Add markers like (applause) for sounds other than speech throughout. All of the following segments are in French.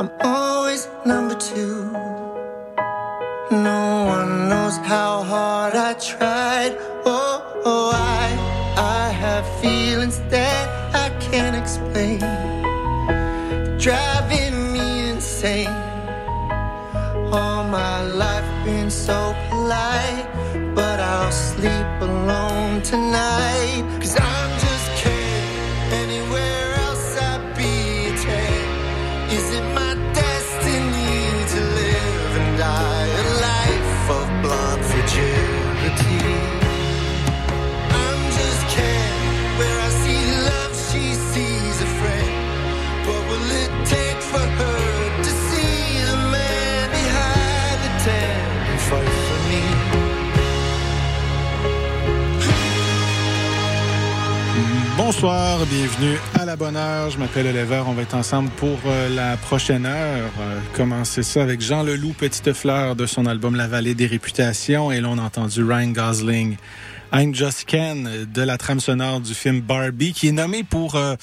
I'm always number two. No one knows how hard I tried. Bonsoir, bienvenue à la bonne heure. Je m'appelle Oliver. On va être ensemble pour euh, la prochaine heure. Euh, commencer ça avec Jean Leloup, Petite Fleur de son album La Vallée des Réputations. Et là, on a entendu Ryan Gosling, I'm Just Ken de la trame sonore du film Barbie, qui est nommé pour euh,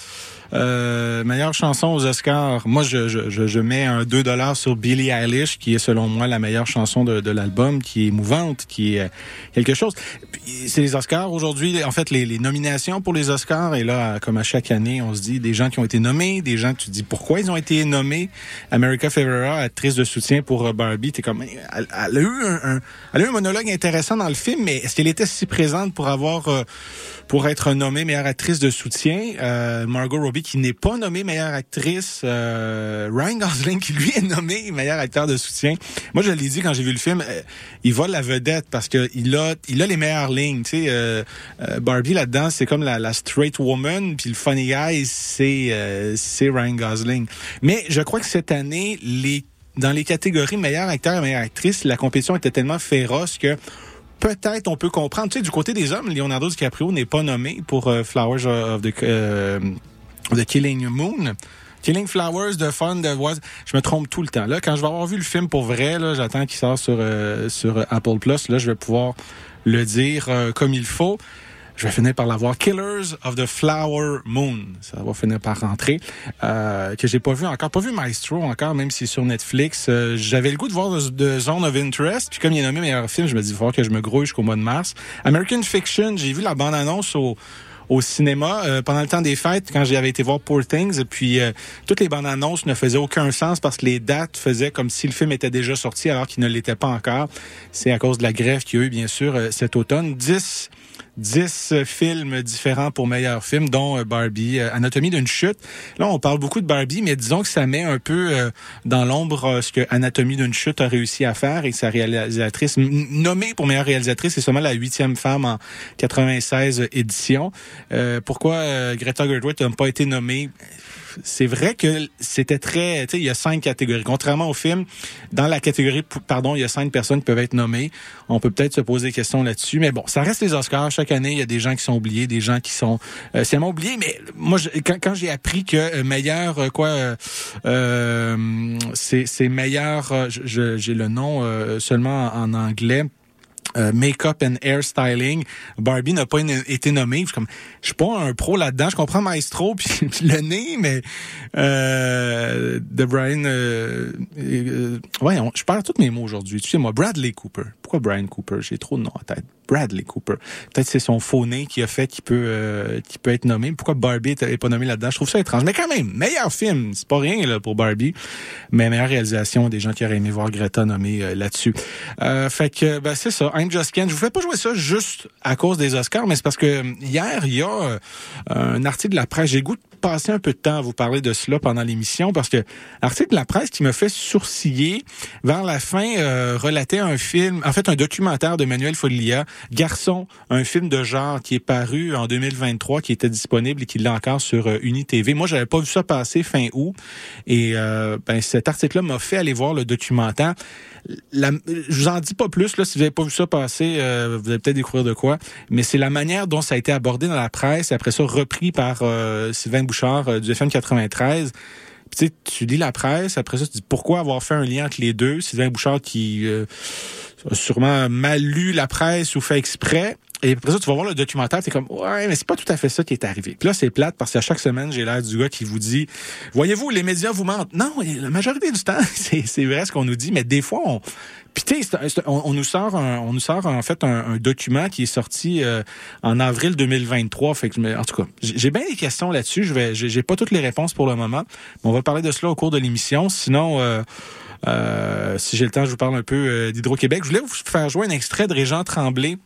euh, meilleure chanson aux Oscars. Moi, je, je, je, mets un 2 dollars sur Billie Eilish, qui est selon moi la meilleure chanson de, de l'album, qui est émouvante, qui est euh, quelque chose. C'est les Oscars aujourd'hui. En fait, les, les nominations pour les Oscars. Et là, comme à chaque année, on se dit des gens qui ont été nommés, des gens que tu dis pourquoi ils ont été nommés? America Ferrera, actrice de soutien pour euh, Barbie, t'es comme, elle, elle a eu un, un- elle a eu un monologue intéressant dans le film, mais est-ce qu'elle était si présente pour avoir euh, pour être nommée meilleure actrice de soutien. Euh, Margot Robbie qui n'est pas nommée meilleure actrice. Euh, Ryan Gosling qui lui est nommé meilleur acteur de soutien. Moi je l'ai dit quand j'ai vu le film, euh, il vole la vedette parce que il a il a les meilleures lignes. Tu sais, euh, euh, Barbie là-dedans c'est comme la, straight woman puis le funny guy c'est c'est Ryan Gosling. Mais je crois que cette année les dans les catégories meilleur acteur et meilleure actrice, la compétition était tellement féroce que peut-être on peut comprendre. Tu sais, du côté des hommes, Leonardo DiCaprio n'est pas nommé pour euh, Flowers of the, euh, the Killing Moon. Killing Flowers de Fun de Was. Je me trompe tout le temps. Là, quand je vais avoir vu le film pour vrai, là, j'attends qu'il sorte sur euh, sur Apple Plus. Là, je vais pouvoir le dire euh, comme il faut. Je vais finir par l'avoir. Killers of the Flower Moon. Ça va finir par rentrer. Euh, que j'ai pas vu encore. Pas vu Maestro encore, même si c'est sur Netflix. Euh, J'avais le goût de voir The, The Zone of Interest. Puis comme il est nommé meilleur film, je me dis, il va falloir que je me grouille jusqu'au mois de mars. American Fiction, j'ai vu la bande-annonce au au cinéma euh, pendant le temps des fêtes quand j'avais été voir Poor Things puis euh, toutes les bandes annonces ne faisaient aucun sens parce que les dates faisaient comme si le film était déjà sorti alors qu'il ne l'était pas encore. C'est à cause de la grève qu'il y a eu bien sûr euh, cet automne. 10 10 films différents pour meilleur film, dont euh, Barbie, euh, Anatomie d'une chute. Là, on parle beaucoup de Barbie, mais disons que ça met un peu euh, dans l'ombre euh, ce que Anatomie d'une chute a réussi à faire et sa réalisatrice, nommée pour meilleure réalisatrice, c'est seulement la huitième femme en 96 éditions. Euh, pourquoi euh, Greta Gerwig n'a pas été nommée? C'est vrai que c'était très, tu sais, il y a cinq catégories. Contrairement au film, dans la catégorie, pardon, il y a cinq personnes qui peuvent être nommées. On peut peut-être se poser des questions là-dessus, mais bon, ça reste les Oscars. Chaque année, il y a des gens qui sont oubliés, des gens qui sont euh, c'est. Mais moi, je- quand, quand j'ai appris que euh, meilleur euh, quoi, euh, euh, c'est meilleur, j'ai le nom seulement en anglais. Euh, make-up and hair styling. Barbie n'a pas été nommée. Je suis pas un pro là-dedans. Je comprends Maestro (laughs) puis, le nez, mais euh, de Brian, euh, euh, ouais, je perds tous mes mots aujourd'hui. Tu sais moi, Bradley Cooper. Pourquoi Brian Cooper? J'ai trop de noms en tête. Bradley Cooper. Peut-être c'est son faux nez qui a fait qu'il peut, euh, peut être nommé. Pourquoi Barbie est pas nommé là-dedans? Je trouve ça étrange. Mais quand même, meilleur film, c'est pas rien là pour Barbie, mais meilleure réalisation. Des gens qui auraient aimé voir Greta nommée euh, là-dessus. Euh, fait que ben c'est ça. I'm Just Ken. Je vous fais pas jouer ça juste à cause des Oscars, mais c'est parce que euh, hier il y a euh, un article de la presse. J'ai goût passer un peu de temps à vous parler de cela pendant l'émission parce que l'article de la presse qui me fait sourciller vers la fin euh, relatait un film, en fait un documentaire de Manuel Foglia, Garçon, un film de genre qui est paru en 2023, qui était disponible et qui l'est encore sur euh, UniTV. Moi, j'avais pas vu ça passer fin août et euh, ben, cet article-là m'a fait aller voir le documentaire. La, je vous en dis pas plus là si vous avez pas vu ça passer, euh, vous allez peut-être découvrir de quoi. Mais c'est la manière dont ça a été abordé dans la presse, et après ça repris par Sylvain Euh, du FM 93. Puis, tu lis la presse, après ça, tu dis pourquoi avoir fait un lien entre les deux? Sylvain Bouchard qui euh, a sûrement mal lu la presse ou fait exprès. et après ça, tu vas voir le documentaire, t'es comme, ouais, mais c'est pas tout à fait ça qui est arrivé. Puis là, c'est plate parce qu'à chaque semaine, j'ai l'air du gars qui vous dit, voyez-vous, les médias vous mentent. Non, la majorité du temps, (laughs) c'est vrai ce qu'on nous dit, mais des fois, on, puis tu sais, on, nous sort, on nous sort en fait un, document qui est sorti euh, en avril 2023. Fait que, en tout cas, j'ai bien des questions là-dessus. Je vais, j'ai pas toutes les réponses pour le moment, mais on va parler de cela au cours de l'émission. Sinon. Euh, euh, si j'ai le temps, je vous parle un peu d'Hydro-Québec. Je voulais vous faire jouer un extrait de Régent Tremblay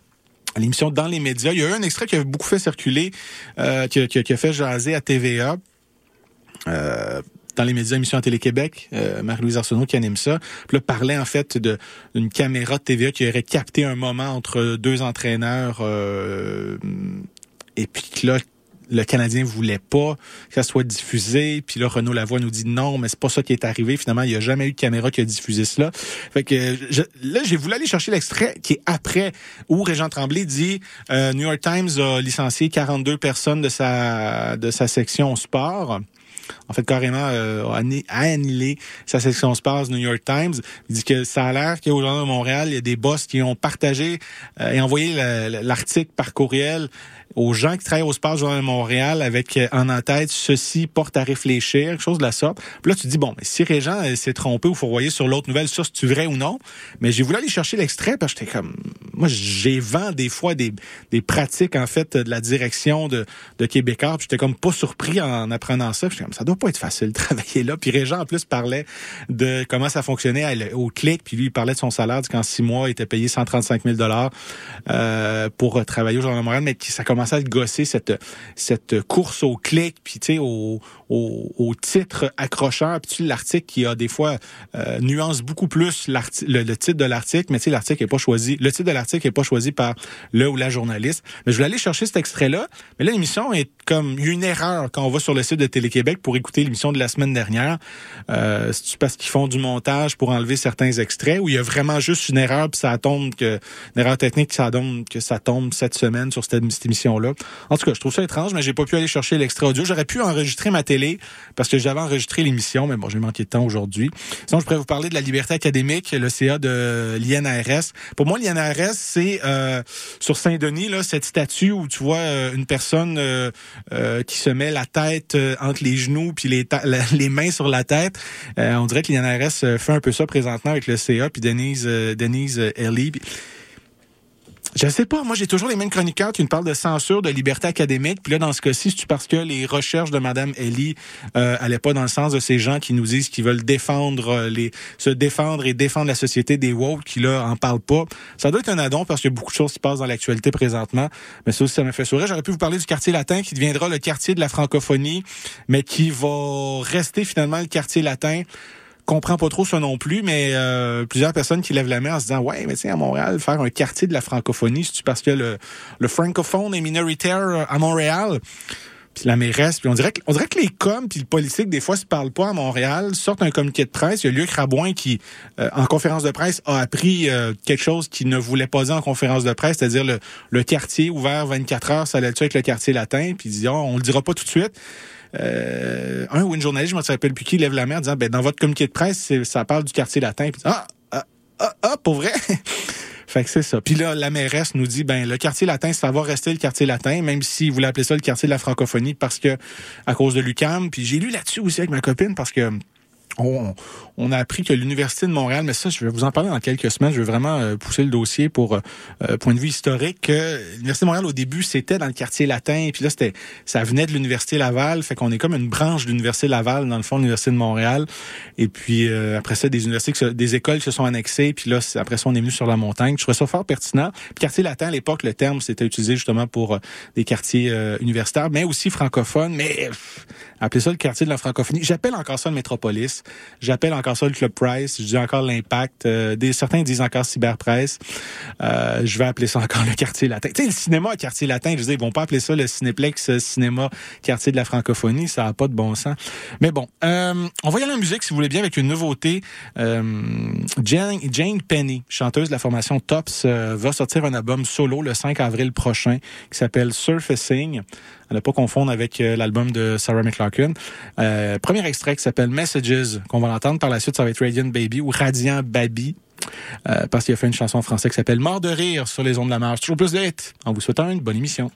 l'émission Dans les médias. Il y a eu un extrait qui a beaucoup fait circuler, euh, qui, a fait jaser à TVA. Euh, dans les médias, émission à Télé-Québec, euh, Marie-Louise Arsenault qui anime ça. Puis là, parlait en fait d'une caméra de TVA qui aurait capté un moment entre deux entraîneurs euh, et puis là, le Canadien voulait pas que ça soit diffusé. Puis là, Renaud Lavoie nous dit non, mais c'est pas ça qui est arrivé. Finalement, il n'y a jamais eu de caméra qui a diffusé cela. Fait que là, j'ai voulu aller chercher l'extrait qui est après où Régent Tremblay dit euh, New York Times a licencié 42 personnes de sa de sa section sport en fait carrément euh, a annulé sa section sport New York Times. Il dit que ça a l'air qu'au Journal de Montréal, il y a des boss qui ont partagé euh, et envoyé l'article par courriel aux gens qui travaillent au Sport Journal de Montréal avec euh, en en-tête ceci porte à réfléchir, quelque chose de la sorte. Puis là, tu dis, bon, mais si Régent euh, s'est trompé ou voyez sur l'autre nouvelle, ça, c'est-tu vrai ou non? Mais j'ai voulu aller chercher l'extrait parce que j'étais comme, moi, j'ai vent des fois des, des pratiques, en fait, de la direction de, de Québécois. Puis j'étais comme pas surpris en apprenant ça. J'étais comme, ça doit pas être facile de (laughs) travailler là. Puis Régent, en plus, parlait de comment ça fonctionnait au clic. Puis lui, il parlait de son salaire, qu'en six mois, il était payé 135 000 euh, pour travailler au Journal de Montréal, mais ça commençait à gosser cette cette course au clic, puis tu sais au, au, titre accrocheur, puis l'article qui a des fois euh, nuance beaucoup plus le, le, titre de l'article, mais tu sais l'article est pas choisi, le titre de l'article est pas choisi par le ou la journaliste. Mais je vais aller chercher cet extrait là, mais là l'émission est comme une erreur quand on va sur le site de Télé-Québec pour écouter l'émission de la semaine dernière. Euh, c'est parce qu'ils font du montage pour enlever certains extraits où il y a vraiment juste une erreur puis ça tombe que une erreur technique ça tombe que ça tombe cette semaine sur cette, cette émission là. En tout cas, je trouve ça étrange, mais j'ai pas pu aller chercher l'extrait audio. J'aurais pu enregistrer ma télé parce que j'avais enregistré l'émission, mais bon, j'ai manqué de temps aujourd'hui. Sinon, je pourrais vous parler de la liberté académique, le CA de l'INRS. Pour moi, l'INRS, c'est euh, sur Saint-Denis, là, cette statue où tu vois euh, une personne euh, qui se met la tête entre les genoux puis les, les mains sur la tête. on dirait que l'INRS fait un peu ça présentement avec le CA puis Denise Denise Ellie. Je sais pas. Moi, j'ai toujours les mêmes chroniqueurs qui nous parlent de censure, de liberté académique. Puis là, dans ce cas-ci, c'est parce que les recherches de Madame Ellie euh, allaient pas dans le sens de ces gens qui nous disent qu'ils veulent défendre euh, les, se défendre et défendre la société des woke, qui là en parlent pas? Ça doit être un addon parce qu'il y a beaucoup de choses qui passent dans l'actualité présentement. Mais ça aussi, ça m'a fait sourire. J'aurais pu vous parler du quartier latin qui deviendra le quartier de la francophonie, mais qui va rester finalement le quartier latin comprends pas trop ça non plus, mais euh, plusieurs personnes qui lèvent la main en se disant ouais, mais tiens à Montréal, faire un quartier de la francophonie, c'est parce que le, francophone est minoritaire à Montréal? Puis la mairesse, puis on dirait que, on dirait que les coms puis le politique des fois se parlent pas à Montréal, sortent un communiqué de presse. Il y a Luc Rabouin qui, euh, en conférence de presse, a appris euh, quelque chose qu'il ne voulait pas dire en conférence de presse, c'est-à-dire le, quartier ouvert 24 heures, ça allait être le quartier latin? Puis il dit oh, on le dira pas tout de suite euh, un ou une journaliste, je me rappelle plus qui, lève la main en disant, ben, dans votre communiqué de presse, ça parle du quartier latin. Puis, ah, ah, ah, ah, pour vrai? (laughs) Fait que c'est ça. Puis là, la mairesse nous dit, ben le quartier latin, ça va rester le quartier latin, même s'il voulait appeler ça le quartier de la francophonie parce que à cause de l'UCAM. Puis j'ai lu là-dessus aussi avec ma copine parce que on, on, a appris que l'Université de Montréal, mais ça, je vais vous en parler dans quelques semaines, je vais vraiment euh, pousser le dossier pour euh, euh, point de vue historique, que l'Université de Montréal, au début, c'était dans le quartier latin, et puis là, c'était ça venait de l'Université Laval, fait qu'on est comme une branche de l'Université Laval, dans le fond, de l'Université de Montréal. Et puis, après ça, des universités, des écoles se sont annexées, puis là, après ça, on est venu sur la montagne. Je trouvais ça fort pertinent. Puis, quartier latin, à l'époque, le terme, c'était utilisé justement pour des quartiers universitaires, mais aussi francophones, mais appelez ça le quartier de la francophonie. J'appelle encore ça le métropolis. Ça le Club Price. Je dis encore l'impact. Euh, certains disent encore cyberpresse. Euh, je vais appeler ça encore le quartier latin. Tu sais, le cinéma quartier latin, je veux dire, ils vont pas appeler ça le cinéplex euh, cinéma quartier de la francophonie. Ça a pas de bon sens. Mais bon, euh, on va y aller en musique, si vous voulez bien, avec une nouveauté. Jane, Jane Penny, chanteuse de la formation Tops, va sortir un album solo le 5 avril prochain qui s'appelle Surfacing à ne pas confondre avec l'album de Sarah McLaughlin. Euh, premier extrait qui s'appelle Messages, qu'on va l'entendre par la suite, ça va être Radiant Baby ou Radiant Baby. euh, parce qu'il a fait une chanson en français qui s'appelle Mort de rire sur les ondes de la marche. Toujours plus d'être. En vous souhaitant une bonne émission.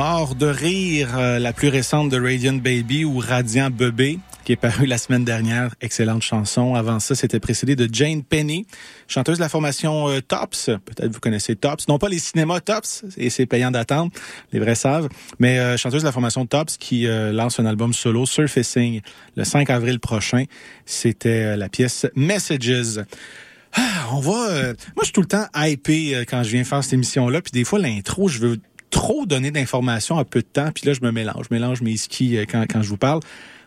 Mort de rire, euh, la plus récente de Radiant Baby ou Radiant Bébé, qui est paru la semaine dernière. Excellente chanson. Avant ça, c'était précédé de Jane Penny, chanteuse de la formation euh, Tops. Peut-être vous connaissez Tops. Non pas les cinémas Tops, et c'est payant d'attendre, les vrais savent, mais euh, chanteuse de la formation Tops qui lance un album solo, Surfacing, le 5 avril prochain. C'était la pièce Messages. Ah, on va. moi, je suis tout le temps hypé quand je viens faire cette émission-là. Puis des fois, l'intro, je veux trop donner d'informations à peu de temps, puis là, je me mélange. Je mélange mes skis euh, quand, quand je vous parle.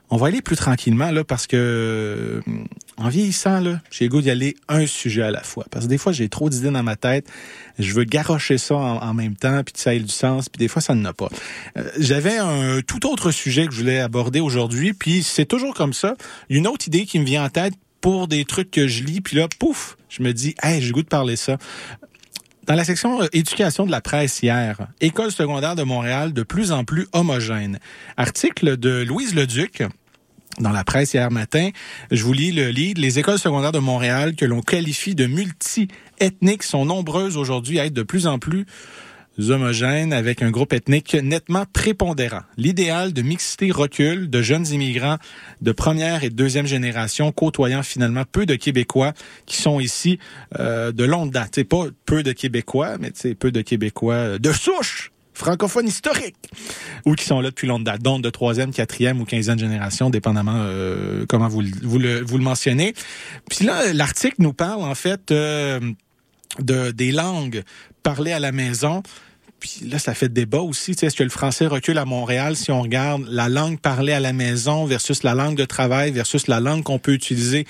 On va aller plus tranquillement, là, parce que euh, en vieillissant, là, j'ai le goût d'y aller un sujet à la fois. Parce que des fois, j'ai trop d'idées dans ma tête. Je veux garrocher ça en, même temps, puis que ça ait du sens, puis des fois, ça n'en a pas. Euh, j'avais un tout autre sujet que je voulais aborder aujourd'hui, puis c'est toujours comme ça. Une autre idée qui me vient en tête pour des trucs que je lis, puis là, pouf, je me dis, hey, j'ai goût de parler ça dans la section euh, éducation de la presse hier, école secondaire de Montréal de plus en plus homogène. Article de Louise Leduc dans la presse hier matin. Je vous lis le lead. Les écoles secondaires de Montréal que l'on qualifie de multi-ethniques sont nombreuses aujourd'hui à être de plus en plus homogènes avec un groupe ethnique nettement prépondérant. L'idéal de mixité recule de jeunes immigrants de première et deuxième génération côtoyant finalement peu de Québécois qui sont ici euh, de longue date. C'est pas peu de Québécois, mais c'est peu de Québécois de souche francophones historiques ou qui sont là depuis longue date, donc de troisième, quatrième ou quinzième génération, dépendamment euh, comment vous, vous, le, vous le mentionnez. Puis là, l'article nous parle en fait euh, de des langues parler à la maison. Puis là, ça fait débat aussi. Est-ce que le français recule à Montréal si on regarde la langue parlée à la maison versus la langue de travail versus la langue qu'on peut utiliser?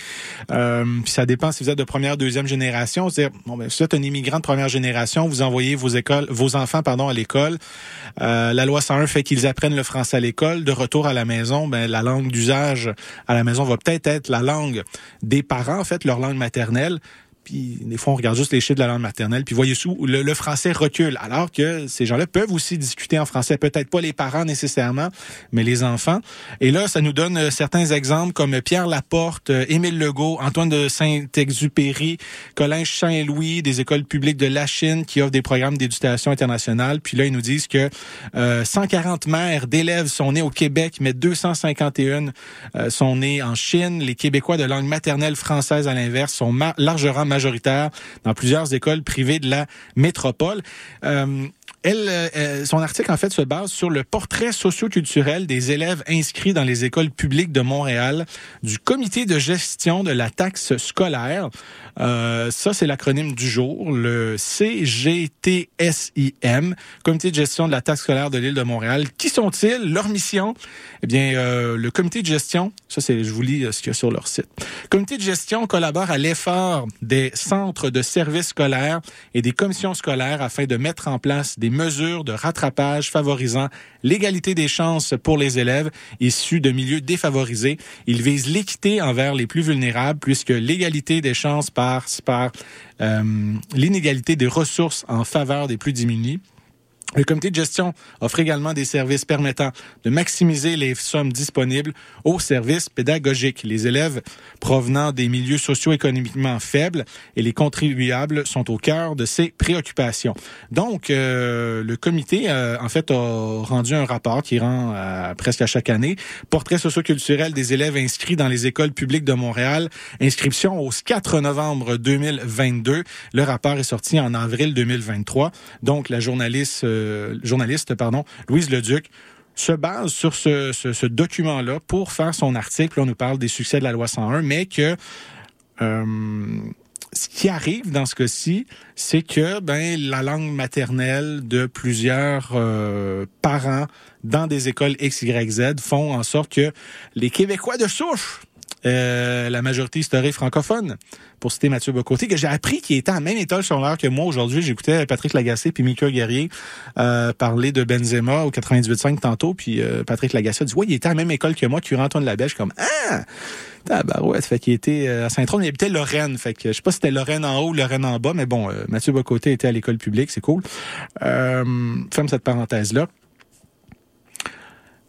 Euh, puis ça dépend si vous êtes de première, deuxième génération. C'est-à-dire, bon, ben, si vous êtes un immigrant de première génération, vous envoyez vos écoles, vos enfants, pardon, à l'école. Euh, la loi 101 fait qu'ils apprennent le français à l'école. De retour à la maison, ben, la langue d'usage à la maison va peut-être être la langue des parents, en fait, leur langue maternelle. Puis des fois, on regarde juste les chiffres de la langue maternelle, puis voyez sous, le, le, français recule, alors que ces gens-là peuvent aussi discuter en français. Peut-être pas les parents nécessairement, mais les enfants. Et là, ça nous donne euh, certains exemples comme Pierre Laporte, euh, Émile Legault, Antoine de Saint-Exupéry, Colin Saint-Louis, des écoles publiques de la Chine qui offrent des programmes d'éducation internationale. Puis là, ils nous disent que euh, 140 mères d'élèves sont nés au Québec, mais 251 euh, sont nés en Chine. Les Québécois de langue maternelle française, à l'inverse, sont largement majoritaire dans plusieurs écoles privées de la métropole. Euh, euh, son article, en fait, se base sur le portrait socioculturel des élèves inscrits dans les écoles publiques de Montréal du comité de gestion de la taxe scolaire. Euh, ça, c'est l'acronyme du jour, le CGTSIM, comité de gestion de la taxe scolaire de l'île de Montréal. Qui sont-ils? Leur mission? Eh bien, euh, le comité de gestion, ça, c'est, je vous lis ce qu'il y a sur leur site. Comité de gestion collabore à l'effort des centres de services scolaires et des commissions scolaires afin de mettre en place des mesures de rattrapage favorisant l'égalité des chances pour les élèves issus de milieux défavorisés. Il vise l'équité envers les plus vulnérables puisque l'égalité des chances passe par euh, l'inégalité des ressources en faveur des plus diminués. Le comité de gestion offre également des services permettant de maximiser les sommes disponibles aux services pédagogiques. Les élèves provenant des milieux socio-économiquement faibles et les contribuables sont au cœur de ces préoccupations. Donc, euh, le comité, euh, en fait, a rendu un rapport qui rend euh, presque à chaque année portrait socio-culturel des élèves inscrits dans les écoles publiques de Montréal. Inscription au 4 novembre 2022. Le rapport est sorti en avril 2023. Donc, la journaliste journaliste, pardon, Louise Leduc, se base sur ce, document-là pour faire son article. on nous parle des succès de la loi 101, mais que euh, ce qui arrive dans ce cas-ci, c'est que ben la langue maternelle de plusieurs euh, parents dans des écoles X, Y, Z font en sorte que les Québécois de souche euh, la majorité historique francophone, pour citer Mathieu Bocoté, que j'ai appris qu'il était en même école sur l'heure que moi aujourd'hui. J'écoutais Patrick Lagacé puis Mika Guerrier euh, parler de Benzema au 98.5 tantôt, puis euh, Patrick Lagacé a dit « Ouais, il était à la même école que moi, tu Antoine Labèche. » comme « Ah! » Tabarouette, fait qu'il était à Saint-Tron, il habitait Lorraine. Fait que je sais pas si c'était Lorraine en haut ou Lorraine en bas, mais bon, Mathieu Bocoté était à l'école publique, c'est cool. Euh, ferme cette parenthèse-là.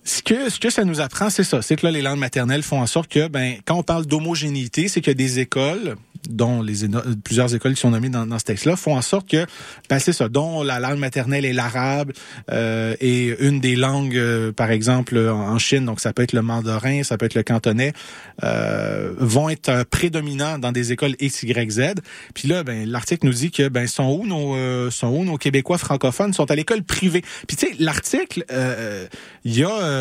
Ce que, ce que ça nous apprend, c'est ça. C'est que là, les langues maternelles font en sorte que, ben, quand on parle d'homogénéité, c'est que des écoles, dont les plusieurs écoles qui sont nommées dans, dans ce texte-là, font en sorte que, ben, c'est ça, dont la langue maternelle est l'arabe euh, et une des langues, euh, par exemple, en Chine, donc ça peut être le mandarin, ça peut être le cantonais, euh, vont être euh, prédominants dans des écoles X, Y, Z. Puis là, ben, l'article nous dit que, ben, sont où nos, euh, sont où nos Québécois francophones? Sont à l'école privée. Puis tu sais, l'article, il y a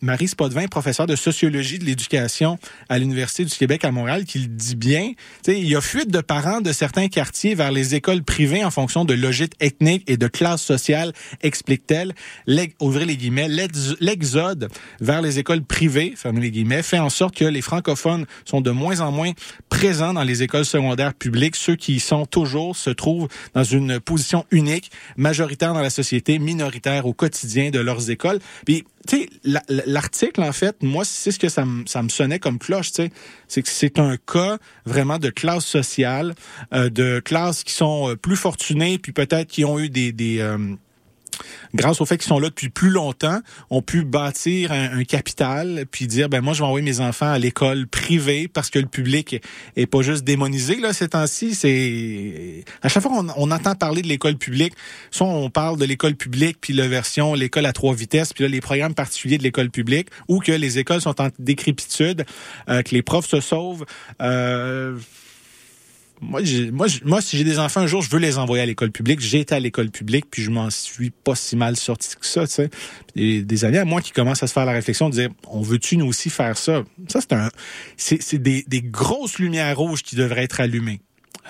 Marie Spodvin, professeure de sociologie de l'éducation à l'Université du Québec à Montréal, qui le dit bien. Il y a fuite de parents de certains quartiers vers les écoles privées en fonction de logique ethnique et de classe sociale, explique-t-elle. Ouvrez les guillemets, l'exode vers les écoles privées, fermez les guillemets, fait en sorte que les francophones sont de moins en moins présents dans les écoles secondaires publiques. Ceux qui y sont toujours se trouvent dans une position unique, majoritaire dans la société, minoritaire au quotidien de leurs écoles. Puis tu sais, l'article, en fait, moi, c'est ce que ça, ça me sonnait comme cloche, tu. C'est que c'est un cas vraiment de classe sociale, euh, de classes qui sont euh, plus fortunées, puis peut-être qui ont eu des, des euh, grâce au fait qu'ils sont là depuis plus longtemps, ont pu bâtir un, capital, puis dire ben moi je vais envoyer mes enfants à l'école privée parce que le public est, pas juste démonisé là ces temps-ci. C'est à chaque fois qu'on on entend parler de l'école publique, soit on parle de l'école publique puis la version l'école à trois vitesses, puis là les programmes particuliers de l'école publique, ou que les écoles sont en décrépitude, euh, que les profs se sauvent. Euh, moi, moi, moi, si j'ai des enfants un jour, je veux les envoyer à l'école publique. J'ai été à l'école publique, puis je m'en suis pas si mal sorti que ça, tu sais. Des, des années à moi qui commencent à se faire la réflexion de dire, on veut-tu nous aussi faire ça? Ça, c'est un, c'est des grosses lumières rouges qui devraient être allumées.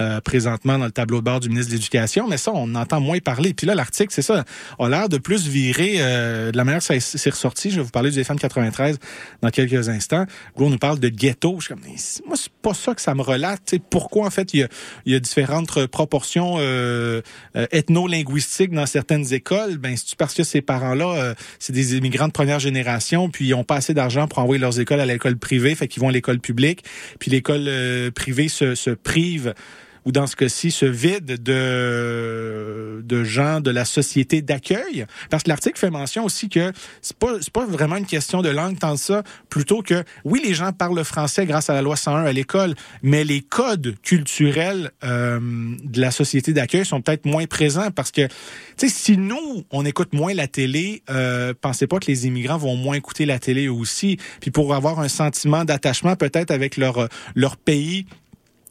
Euh, présentement dans le tableau de bord du ministre de l'Éducation, mais ça, on entend moins parler. Puis là, l'article, c'est ça, a l'air de plus virer euh, de la manière que ça s'est ressorti. Je vais vous parler du FM 93 dans quelques instants. Où on nous parle de ghetto. Je suis comme, moi, c'est pas ça que ça me relate. sais, pourquoi, en fait, il y a, y a différentes proportions euh, euh, ethno-linguistiques dans certaines écoles? Ben, c'est parce que ces parents-là, c'est des immigrants de première génération, puis ils ont pas assez d'argent pour envoyer leurs écoles à l'école privée, fait qu'ils vont à l'école publique, puis l'école privée se, se prive ou dans ce cas-ci, ce vide de, de gens de la société d'accueil. Parce que l'article fait mention aussi que c'est pas, pas vraiment une question de langue tant ça, plutôt que, oui, les gens parlent le français grâce à la loi 101 à l'école, mais les codes culturels euh, de la société d'accueil sont peut-être moins présents parce que, tu sais, si nous, on écoute moins la télé, euh, pensez pas que les immigrants vont moins écouter la télé aussi. Puis pour avoir un sentiment d'attachement peut-être avec leur, leur pays,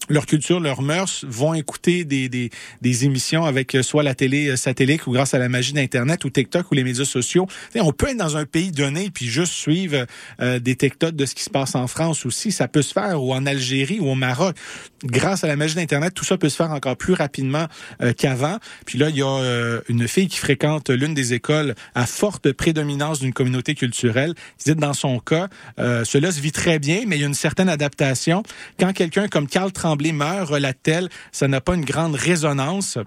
leur culture, leurs mœurs vont écouter des, des, des émissions avec euh, soit la télé euh, satellite ou grâce à la magie d'Internet ou TikTok ou les médias sociaux. on peut être dans un pays donné puis juste suivre euh, des TikTok de ce qui se passe en France aussi. Ça peut se faire ou en Algérie ou au Maroc. Grâce à la magie d'Internet, tout ça peut se faire encore plus rapidement qu'avant. Puis là, il y a une fille qui fréquente l'une des écoles à forte prédominance d'une communauté culturelle. Qui dit dans son cas, cela se vit très bien, mais il y a une certaine adaptation. Quand quelqu'un comme Carl Tremblay meurt, relate-t-elle, ça n'a pas une grande résonance.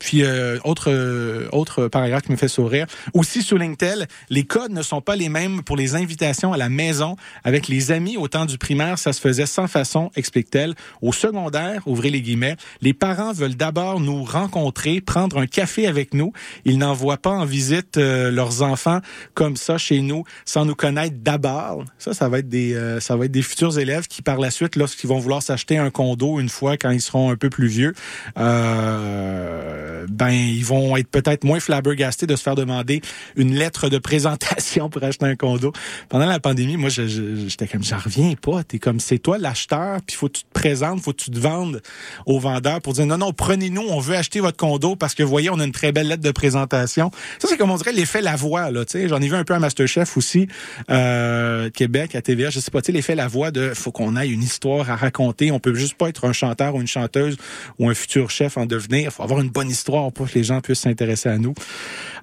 Puis euh, autre euh, autre paragraphe qui me fait sourire. Aussi souligne-t-elle, les codes ne sont pas les mêmes pour les invitations à la maison avec les amis au temps du primaire, ça se faisait sans façon, explique-t-elle. Au secondaire, ouvrez les guillemets, les parents veulent d'abord nous rencontrer, prendre un café avec nous. Ils n'envoient pas en visite euh, leurs enfants comme ça chez nous sans nous connaître d'abord. Ça ça va être des euh, ça va être des futurs élèves qui par la suite lorsqu'ils vont vouloir s'acheter un condo une fois quand ils seront un peu plus vieux euh euh, ben ils vont être peut-être moins flabbergastés de se faire demander une lettre de présentation (laughs) pour acheter un condo. Pendant la pandémie, moi, j'étais comme, j'en reviens pas. T'es comme, c'est toi l'acheteur, puis faut que tu te présentes, faut que tu te vendes au vendeur pour dire, non, non, prenez-nous, on veut acheter votre condo parce que, vous voyez, on a une très belle lettre de présentation. Ça, c'est comme on dirait l'effet la voix, là, tu sais. J'en ai vu un peu à Masterchef aussi, euh, Québec, à TVA, je sais pas, tu l'effet la voix de, faut qu'on aille une histoire à raconter. On peut juste pas être un chanteur ou une chanteuse ou un futur chef en devenir. Faut avoir une bonne histoire pour que les gens puissent s'intéresser à nous.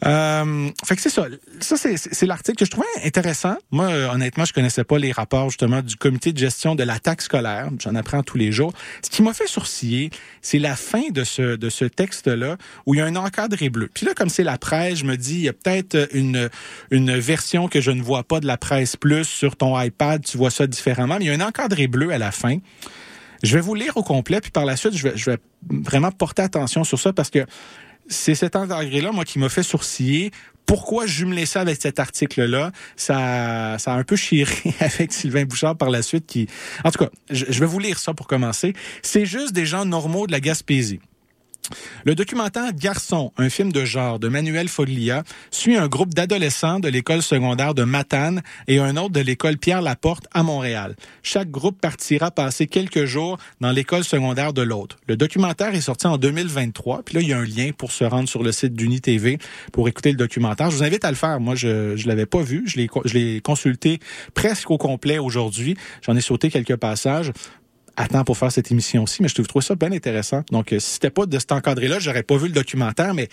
Euh, fait que c'est ça. Ça, c'est l'article que je trouvais intéressant. Moi, euh, honnêtement, je connaissais pas les rapports, justement, du comité de gestion de l'attaque scolaire. J'en apprends tous les jours. Ce qui m'a fait sourciller, c'est la fin de ce, de ce texte-là, où il y a un encadré bleu. Puis là, comme c'est la presse, je me dis, il y a peut-être une, une version que je ne vois pas de la presse plus sur ton iPad. Tu vois ça différemment. Mais il y a un encadré bleu à la fin. Je vais vous lire au complet, puis par la suite, je vais, vraiment porter attention sur ça parce que c'est cet encadré-là, moi, qui m'a fait sourciller pourquoi jumeler ça avec cet article-là? Ça, ça a un peu chiré (laughs) avec Sylvain Bouchard par la suite qui, en tout cas, je vais vous lire ça pour commencer. C'est juste des gens normaux de la Gaspésie. Le documentaire Garçon, un film de genre de Manuel Foglia, suit un groupe d'adolescents de l'école secondaire de Matane et un autre de l'école Pierre Laporte à Montréal. Chaque groupe partira passer quelques jours dans l'école secondaire de l'autre. Le documentaire est sorti en 2023, puis là il y a un lien pour se rendre sur le site d'UniTV pour écouter le documentaire. Je vous invite à le faire. Moi je je l'avais pas vu, je l'ai je l'ai consulté presque au complet aujourd'hui. J'en ai sauté quelques passages à temps pour faire cette émission aussi, mais je trouve ça bien intéressant. Donc, euh, si c'était pas de cet encadré-là, j'aurais pas vu le documentaire, mais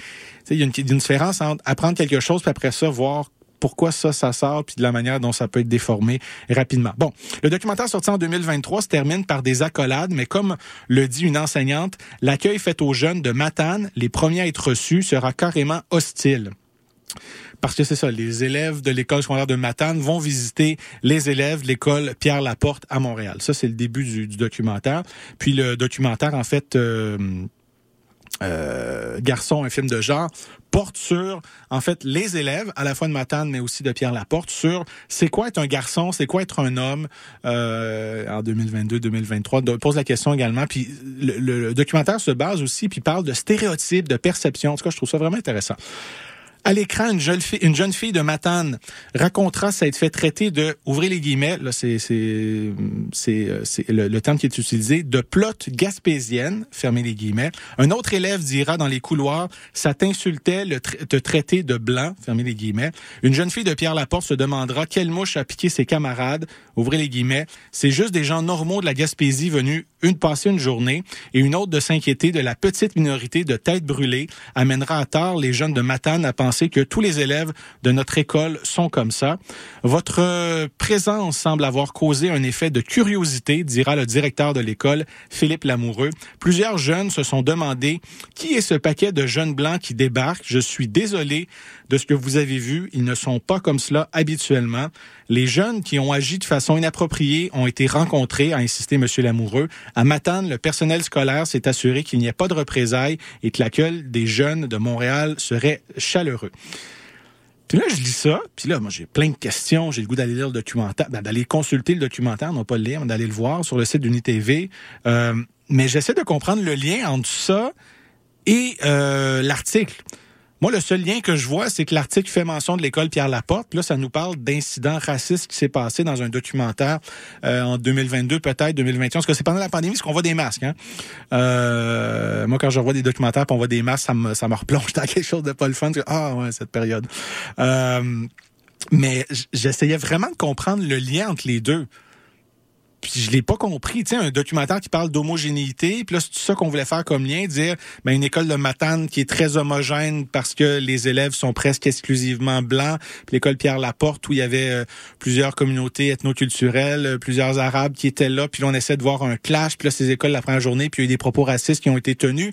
il y a une, une, différence entre apprendre quelque chose, puis après ça, voir pourquoi ça, ça sort, puis de la manière dont ça peut être déformé rapidement. Bon, le documentaire sorti en 2023 se termine par des accolades, mais comme le dit une enseignante, l'accueil fait aux jeunes de Matane, les premiers à être reçus, sera carrément hostile parce que c'est ça, les élèves de l'école secondaire de Matane vont visiter les élèves de l'école Pierre Laporte à Montréal. Ça, c'est le début du, documentaire. Puis le documentaire, en fait, euh, euh, Garçon, un film de genre, porte sur, en fait, les élèves, à la fois de Matane, mais aussi de Pierre Laporte, sur c'est quoi être un garçon, c'est quoi être un homme euh, en 2022-2023. Pose la question également. Puis le, le, documentaire se base aussi, puis parle de stéréotypes, de perceptions. En tout cas, je trouve ça vraiment intéressant. À l'écran, une jeune fille, une jeune fille de Matane racontera s'être fait traiter de, ouvrez les guillemets, là c'est c'est c'est le, le, terme qui est utilisé, de plotte gaspésienne, fermez les guillemets. Un autre élève dira dans les couloirs, ça t'insultait le te traiter de blanc, fermez les guillemets. Une jeune fille de Pierre Laporte se demandera quelle mouche a piqué ses camarades, ouvrez les guillemets. C'est juste des gens normaux de la Gaspésie venus une passer une journée et une autre de s'inquiéter de la petite minorité de têtes brûlées amènera à tort les jeunes de Matane à penser que tous les élèves de notre école sont comme ça. Votre présence semble avoir causé un effet de curiosité, dira le directeur de l'école, Philippe Lamoureux. Plusieurs jeunes se sont demandé qui est ce paquet de jeunes blancs qui débarquent? Je suis désolé de ce que vous avez vu. Ils ne sont pas comme cela habituellement. Les jeunes qui ont agi de façon inappropriée ont été rencontrés, a insisté M. Lamoureux. À Matane, le personnel scolaire s'est assuré qu'il n'y ait pas de représailles et que l'accueil des jeunes de Montréal serait chaleureux. Puis là, je lis ça, puis là, moi, j'ai plein de questions. J'ai le goût d'aller lire le documentaire, ben, d'aller consulter le documentaire, non pas le lire, d'aller le voir sur le site d'UniTV. Euh, mais j'essaie de comprendre le lien entre ça et euh, l'article. Moi, le seul lien que je vois, c'est que l'article fait mention de l'école Pierre Laporte. Là, ça nous parle d'incidents racistes qui s'est passé dans un documentaire euh, en 2022, peut-être 2021. Parce que c'est pendant la pandémie, parce qu'on voit des masques. Hein? Euh, moi, quand je vois des documentaires, on voit des masques, ça me, ça replonge dans quelque chose de pas le fun. Ah ouais, cette période. Euh, mais j'essayais vraiment de comprendre le lien entre les deux puis je l'ai pas compris. Tu sais, un documentaire qui parle d'homogénéité, puis là, c'est ça qu'on voulait faire comme lien, dire, ben, une école de Matane qui est très homogène parce que les élèves sont presque exclusivement blancs, puis l'école Pierre Laporte où il y avait euh, plusieurs communautés ethnoculturelles, euh, plusieurs Arabes qui étaient là, puis là, on essaie de voir un clash, puis là, ces écoles, la première journée, puis il y a eu des propos racistes qui ont été tenus.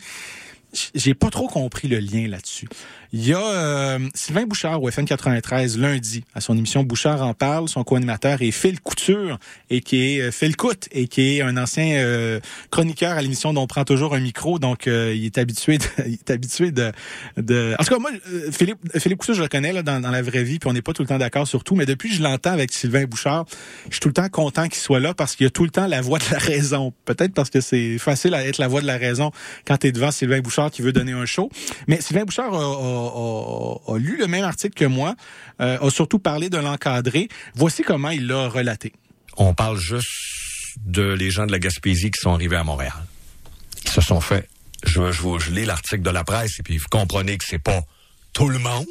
J'ai pas trop compris le lien là-dessus. Il y a euh, Sylvain Bouchard au FN 93 lundi à son émission Bouchard en parle. Son co-animateur est Phil Couture et qui est euh, Phil Coute et qui est un ancien euh, chroniqueur à l'émission dont on prend toujours un micro. Donc euh, il est habitué, de, (laughs) il est habitué de, de. En tout cas moi Philippe Philippe Couture je le connais là dans, la vraie vie puis on n'est pas tout le temps d'accord sur tout. Mais depuis je l'entends avec Sylvain Bouchard, je suis tout le temps content qu'il soit là parce qu'il y a tout le temps la voix de la raison. Peut-être parce que c'est facile à être la voix de la raison quand tu es devant Sylvain Qui veut donner un show. Mais Sylvain Bouchard a, lu le même article que moi, euh, a surtout parlé de l'encadré. Voici comment il l'a relaté. On parle juste de les gens de la Gaspésie qui sont arrivés à Montréal. Ils se sont fait. Je, je, je lis l'article de la presse et puis vous comprenez que c'est pas tout le monde,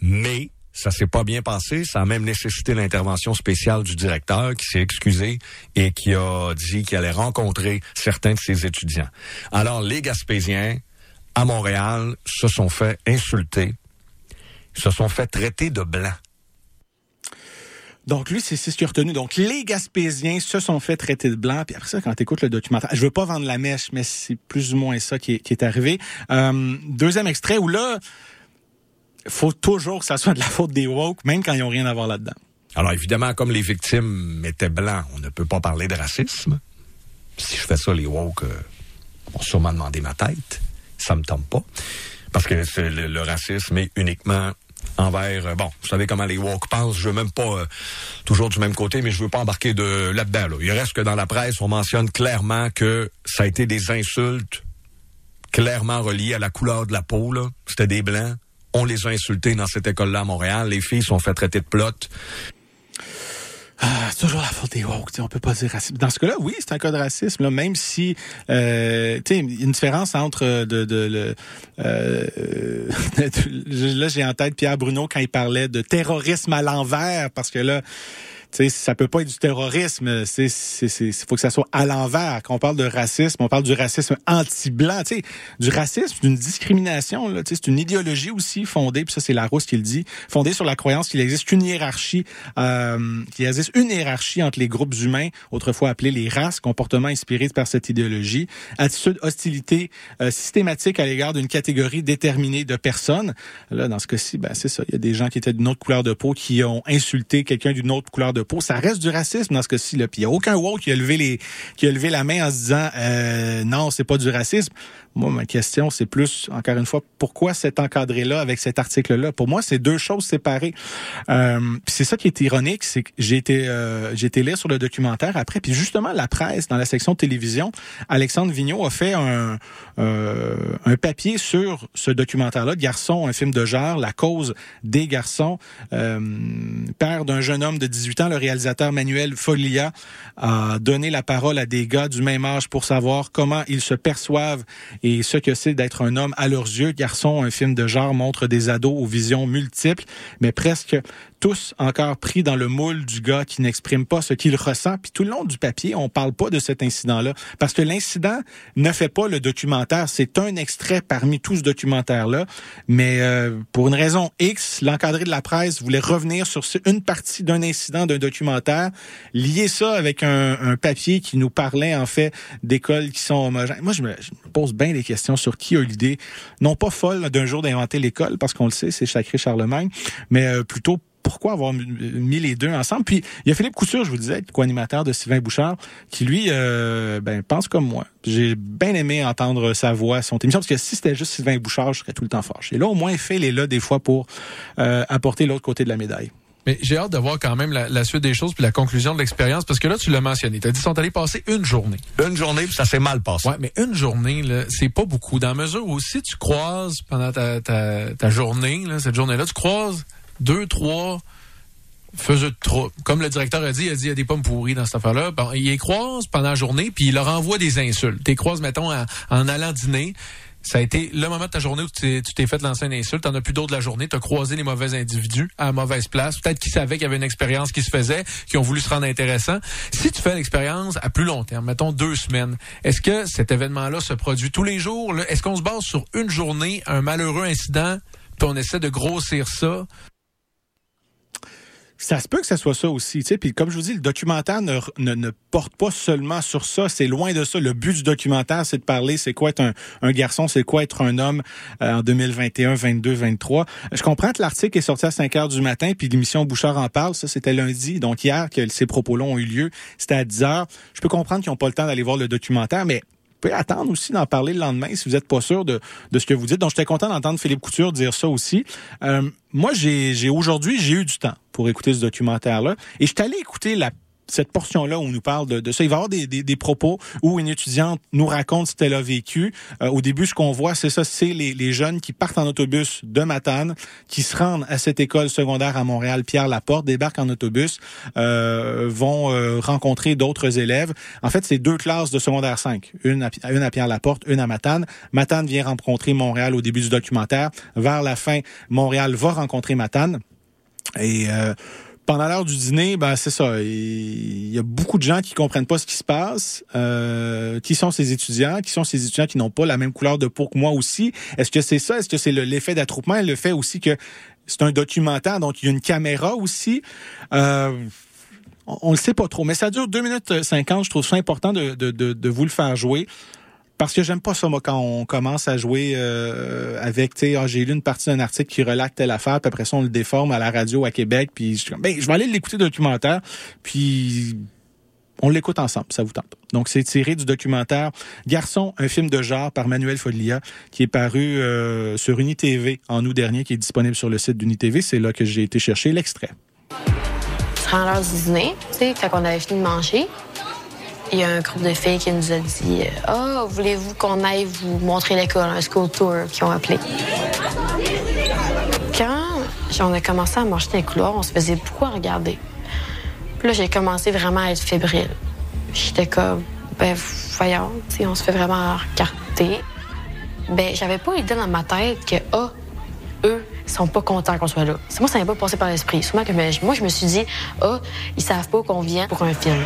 mais ça s'est pas bien passé. Ça a même nécessité l'intervention spéciale du directeur qui s'est excusé et qui a dit qu'il allait rencontrer certains de ses étudiants. Alors, les Gaspésiens, à Montréal se sont fait insulter, se sont fait traiter de blancs. Donc lui, c'est ce qu'il a retenu. Donc les Gaspésiens se sont fait traiter de blancs. Puis après ça, quand tu écoutes le documentaire, je veux pas vendre la mèche, mais c'est plus ou moins ça qui est, arrivé. Euh, deuxième extrait où là, faut toujours que ça soit de la faute des woke, même quand ils ont rien à voir là-dedans. Alors évidemment, comme les victimes étaient blancs, on ne peut pas parler de racisme. Si je fais ça, les woke euh, vont sûrement demander ma tête ça me tombe pas. Parce que le, le, racisme est uniquement envers, euh, bon, vous savez comment les woke pensent, je veux même pas euh, toujours du même côté, mais je veux pas embarquer de là-dedans. Là. Il reste que dans la presse, on mentionne clairement que ça a été des insultes clairement reliées à la couleur de la peau. C'était des blancs. On les a insultés dans cette école-là à Montréal. Les filles sont fait traiter de plotte. Ah, toujours la faute des woke. On peut pas dire racisme. Dans ce cas-là, oui, c'est un cas de racisme. Là, même si, euh, tu sais, une différence entre euh, de, de, euh, (laughs) là, j'ai en tête Pierre Bruno quand il parlait de terrorisme à l'envers, parce que là, sais, ça peut pas être du terrorisme. C'est, c'est, c'est, faut que ça soit à l'envers. Quand on parle de racisme, on parle du racisme anti-blanc, tu sais, du racisme, d'une discrimination. Là, c'est une idéologie aussi fondée, puis ça c'est Larousse qui le dit, fondée sur la croyance qu'il existe une hiérarchie, euh, qu'il existe une hiérarchie entre les groupes humains, autrefois appelés les races, comportements inspirés par cette idéologie, attitude, hostilité euh, systématique à l'égard d'une catégorie déterminée de personnes. Là, dans ce cas-ci, ben c'est ça. Il y a des gens qui étaient d'une autre couleur de peau qui ont insulté quelqu'un d'une autre couleur de ça reste du racisme dans ce cas-ci. Puis il n'y a aucun woke qui a levé les, qui a levé la main en se disant euh, non, c'est pas du racisme. Moi, ma question, c'est plus, encore une fois, pourquoi cet encadré-là avec cet article-là? Pour moi, c'est deux choses séparées. Euh, c'est ça qui est ironique, c'est que j'ai été, euh, j'ai été lire sur le documentaire après, puis justement, la presse, dans la section télévision, Alexandre Vigneault a fait un, euh, un papier sur ce documentaire-là, Garçon, un film de genre, la cause des garçons. Euh, père d'un jeune homme de 18 ans, le réalisateur Manuel Foglia a donné la parole à des gars du même âge pour savoir comment ils se perçoivent et ce que c'est d'être un homme à leurs yeux. Garçon, un film de genre montre des ados aux visions multiples, mais presque tous encore pris dans le moule du gars qui n'exprime pas ce qu'il ressent. Puis tout le long du papier, on parle pas de cet incident-là parce que l'incident ne fait pas le documentaire. C'est un extrait parmi tout ce documentaire-là, mais euh, pour une raison X, l'encadré de la presse voulait revenir sur une partie d'un incident d'un documentaire, lier ça avec un, un, papier qui nous parlait en fait d'écoles qui sont homogènes. Moi, je me, je me pose bien des questions sur qui a eu l'idée, non pas folle d'un jour d'inventer l'école parce qu'on le sait, c'est Sacré Charlemagne, mais euh, plutôt pourquoi avoir mis les deux ensemble? Puis il y a Philippe Couture, je vous disais, co-animateur de Sylvain Bouchard, qui lui euh, ben, pense comme moi. J'ai bien aimé entendre sa voix, son émission, parce que si c'était juste Sylvain Bouchard, je serais tout le temps fâché. Et là, au moins, Phil est là des fois pour euh, apporter l'autre côté de la médaille. Mais j'ai hâte de voir quand même la, suite des choses puis la conclusion de l'expérience parce que là tu l'as mentionné. Tu as dit qu'ils sont allés passer une journée. Une journée puis ça s'est mal passé. Ouais, mais une journée là, c'est pas beaucoup dans la mesure où si tu croises pendant ta, ta, ta journée là, cette journée-là, tu croises deux trois faisait trop. Comme le directeur a dit, il a dit il y a des pommes pourries dans cette affaire-là. Il les croise pendant la journée, puis il leur envoie des insultes. Tu les croises, mettons, en, allant dîner. Ça a été le moment de ta journée où tu t'es fait lancer une insulte. T'en as plus d'autres de la journée. T'as croisé les mauvais individus à mauvaise place. Peut-être qu'ils savaient qu'il y avait une expérience qui se faisait, qui ont voulu se rendre intéressant. Si tu fais l'expérience à plus long terme, mettons deux semaines, est-ce que cet événement-là se produit tous les jours? Est-ce qu'on se base sur une journée, un malheureux incident, puis on essaie de grossir ça? Ça se peut que ça soit ça aussi, tu sais. Puis comme je vous dis, le documentaire ne, ne, porte pas seulement sur ça. C'est loin de ça. Le but du documentaire, c'est de parler, c'est quoi être un, un garçon, c'est quoi être un homme euh, en 2021, 22, 23. Je comprends que l'article est sorti à 5 heures du matin, puis l'émission Bouchard en parle. Ça, c'était lundi, donc hier que ces propos-là ont eu lieu. C'était à 10 heures. Je peux comprendre qu'ils n'ont pas le temps d'aller voir le documentaire, mais pouvez attendre aussi d'en parler le lendemain si vous n'êtes pas sûr de, de ce que vous dites. Donc, j'étais content d'entendre Philippe Couture dire ça aussi. Euh, moi, j'ai aujourd'hui, j'ai eu du temps pour écouter ce documentaire-là. Et je suis allé écouter la cette portion-là où on nous parle de, ça. Il va y avoir des, propos où une étudiante nous raconte ce qu'elle a vécu. Euh, au début, ce qu'on voit, c'est ça, c'est les, jeunes qui partent en autobus de Matane, qui se rendent à cette école secondaire à Montréal, Pierre Laporte, débarquent en autobus, euh, vont euh, rencontrer d'autres élèves. En fait, c'est deux classes de secondaire 5, une à, une à Pierre Laporte, une à Matane. Matane vient rencontrer Montréal au début du documentaire. Vers la fin, Montréal va rencontrer Matane. Et pendant l'heure du dîner, ben c'est ça. Il y a beaucoup de gens qui comprennent pas ce qui se passe. Euh, qui sont ces étudiants Qui sont ces étudiants qui n'ont pas la même couleur de peau que moi aussi Est-ce que c'est ça? Est-ce que c'est l'effet d'attroupement? Le fait aussi que c'est un documentaire, donc il y a une caméra aussi. Euh, on, ne le sait pas trop, mais ça dure 2 minutes 50. Je trouve ça important de, de, de, de vous le faire jouer. Parce que j'aime pas ça, moi, quand on commence à jouer euh, avec, tu sais, ah, j'ai lu une partie d'un article qui relate telle affaire, puis après ça, on le déforme à la radio à Québec, puis je, ben, je vais aller l'écouter documentaire, puis on l'écoute ensemble, ça vous tente. Donc, c'est tiré du documentaire Garçon, un film de genre par Manuel Foglia, qui est paru euh, sur UniTV en août dernier, qui est disponible sur le site d'UniTV. C'est là que j'ai été chercher l'extrait. Prends l'heure du dîner, tu sais, quand on avait fini de manger, il y a un groupe de filles qui nous a dit Ah, oh, voulez-vous qu'on aille vous montrer l'école, un school tour qui ont appelé. Quand on a commencé à marcher dans les couloirs, on se faisait beaucoup regarder. Puis là, j'ai commencé vraiment à être fébrile. J'étais comme, ben voyons, on se fait vraiment regarder. Ben, j'avais pas idée dans ma tête que, ah, eux, sont pas contents qu'on soit là. Moi, ça n'est pas passé par l'esprit. Souvent que moi, je me suis dit, ah, ils savent pas qu'on vient pour un film.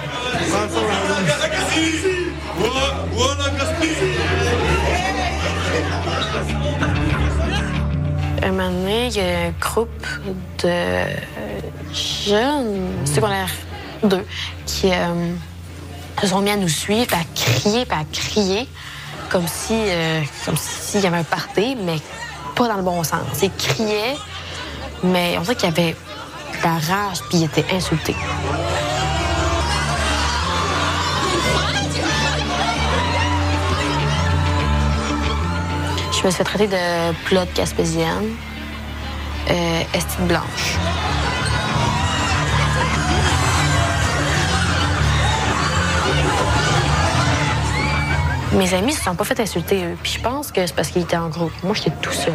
Un moment donné, il y a un groupe de jeunes, secondaire 2, qui euh, se sont mis à nous suivre, à crier, à crier, comme si, euh, comme s'il y avait un party, mais pas dans le bon sens. Ils criaient, mais on dirait qu'il y avait la rage, puis ils étaient insultés. Je me suis fait traiter de plotte gaspésienne, euh, estime blanche. Mes amis se sont pas fait insulter, eux. Puis je pense que c'est parce qu'ils étaient en groupe. Moi, j'étais tout seul.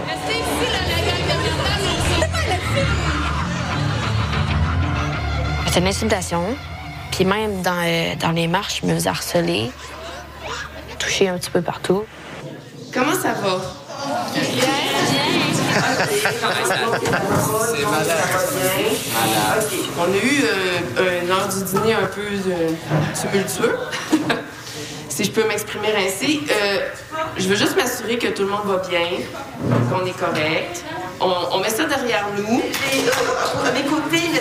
C'était une intimidation. Puis même dans, euh, dans les marches, je me faisais harceler, toucher un petit peu partout. Comment ça va? Bien. C'est malade. On a eu euh, un heure du dîner un peu euh, tumultueux si je peux m'exprimer ainsi. Euh, je veux juste m'assurer que tout le monde va bien, qu'on est correct. On, met ça derrière nous. Et, à mes côtés, M.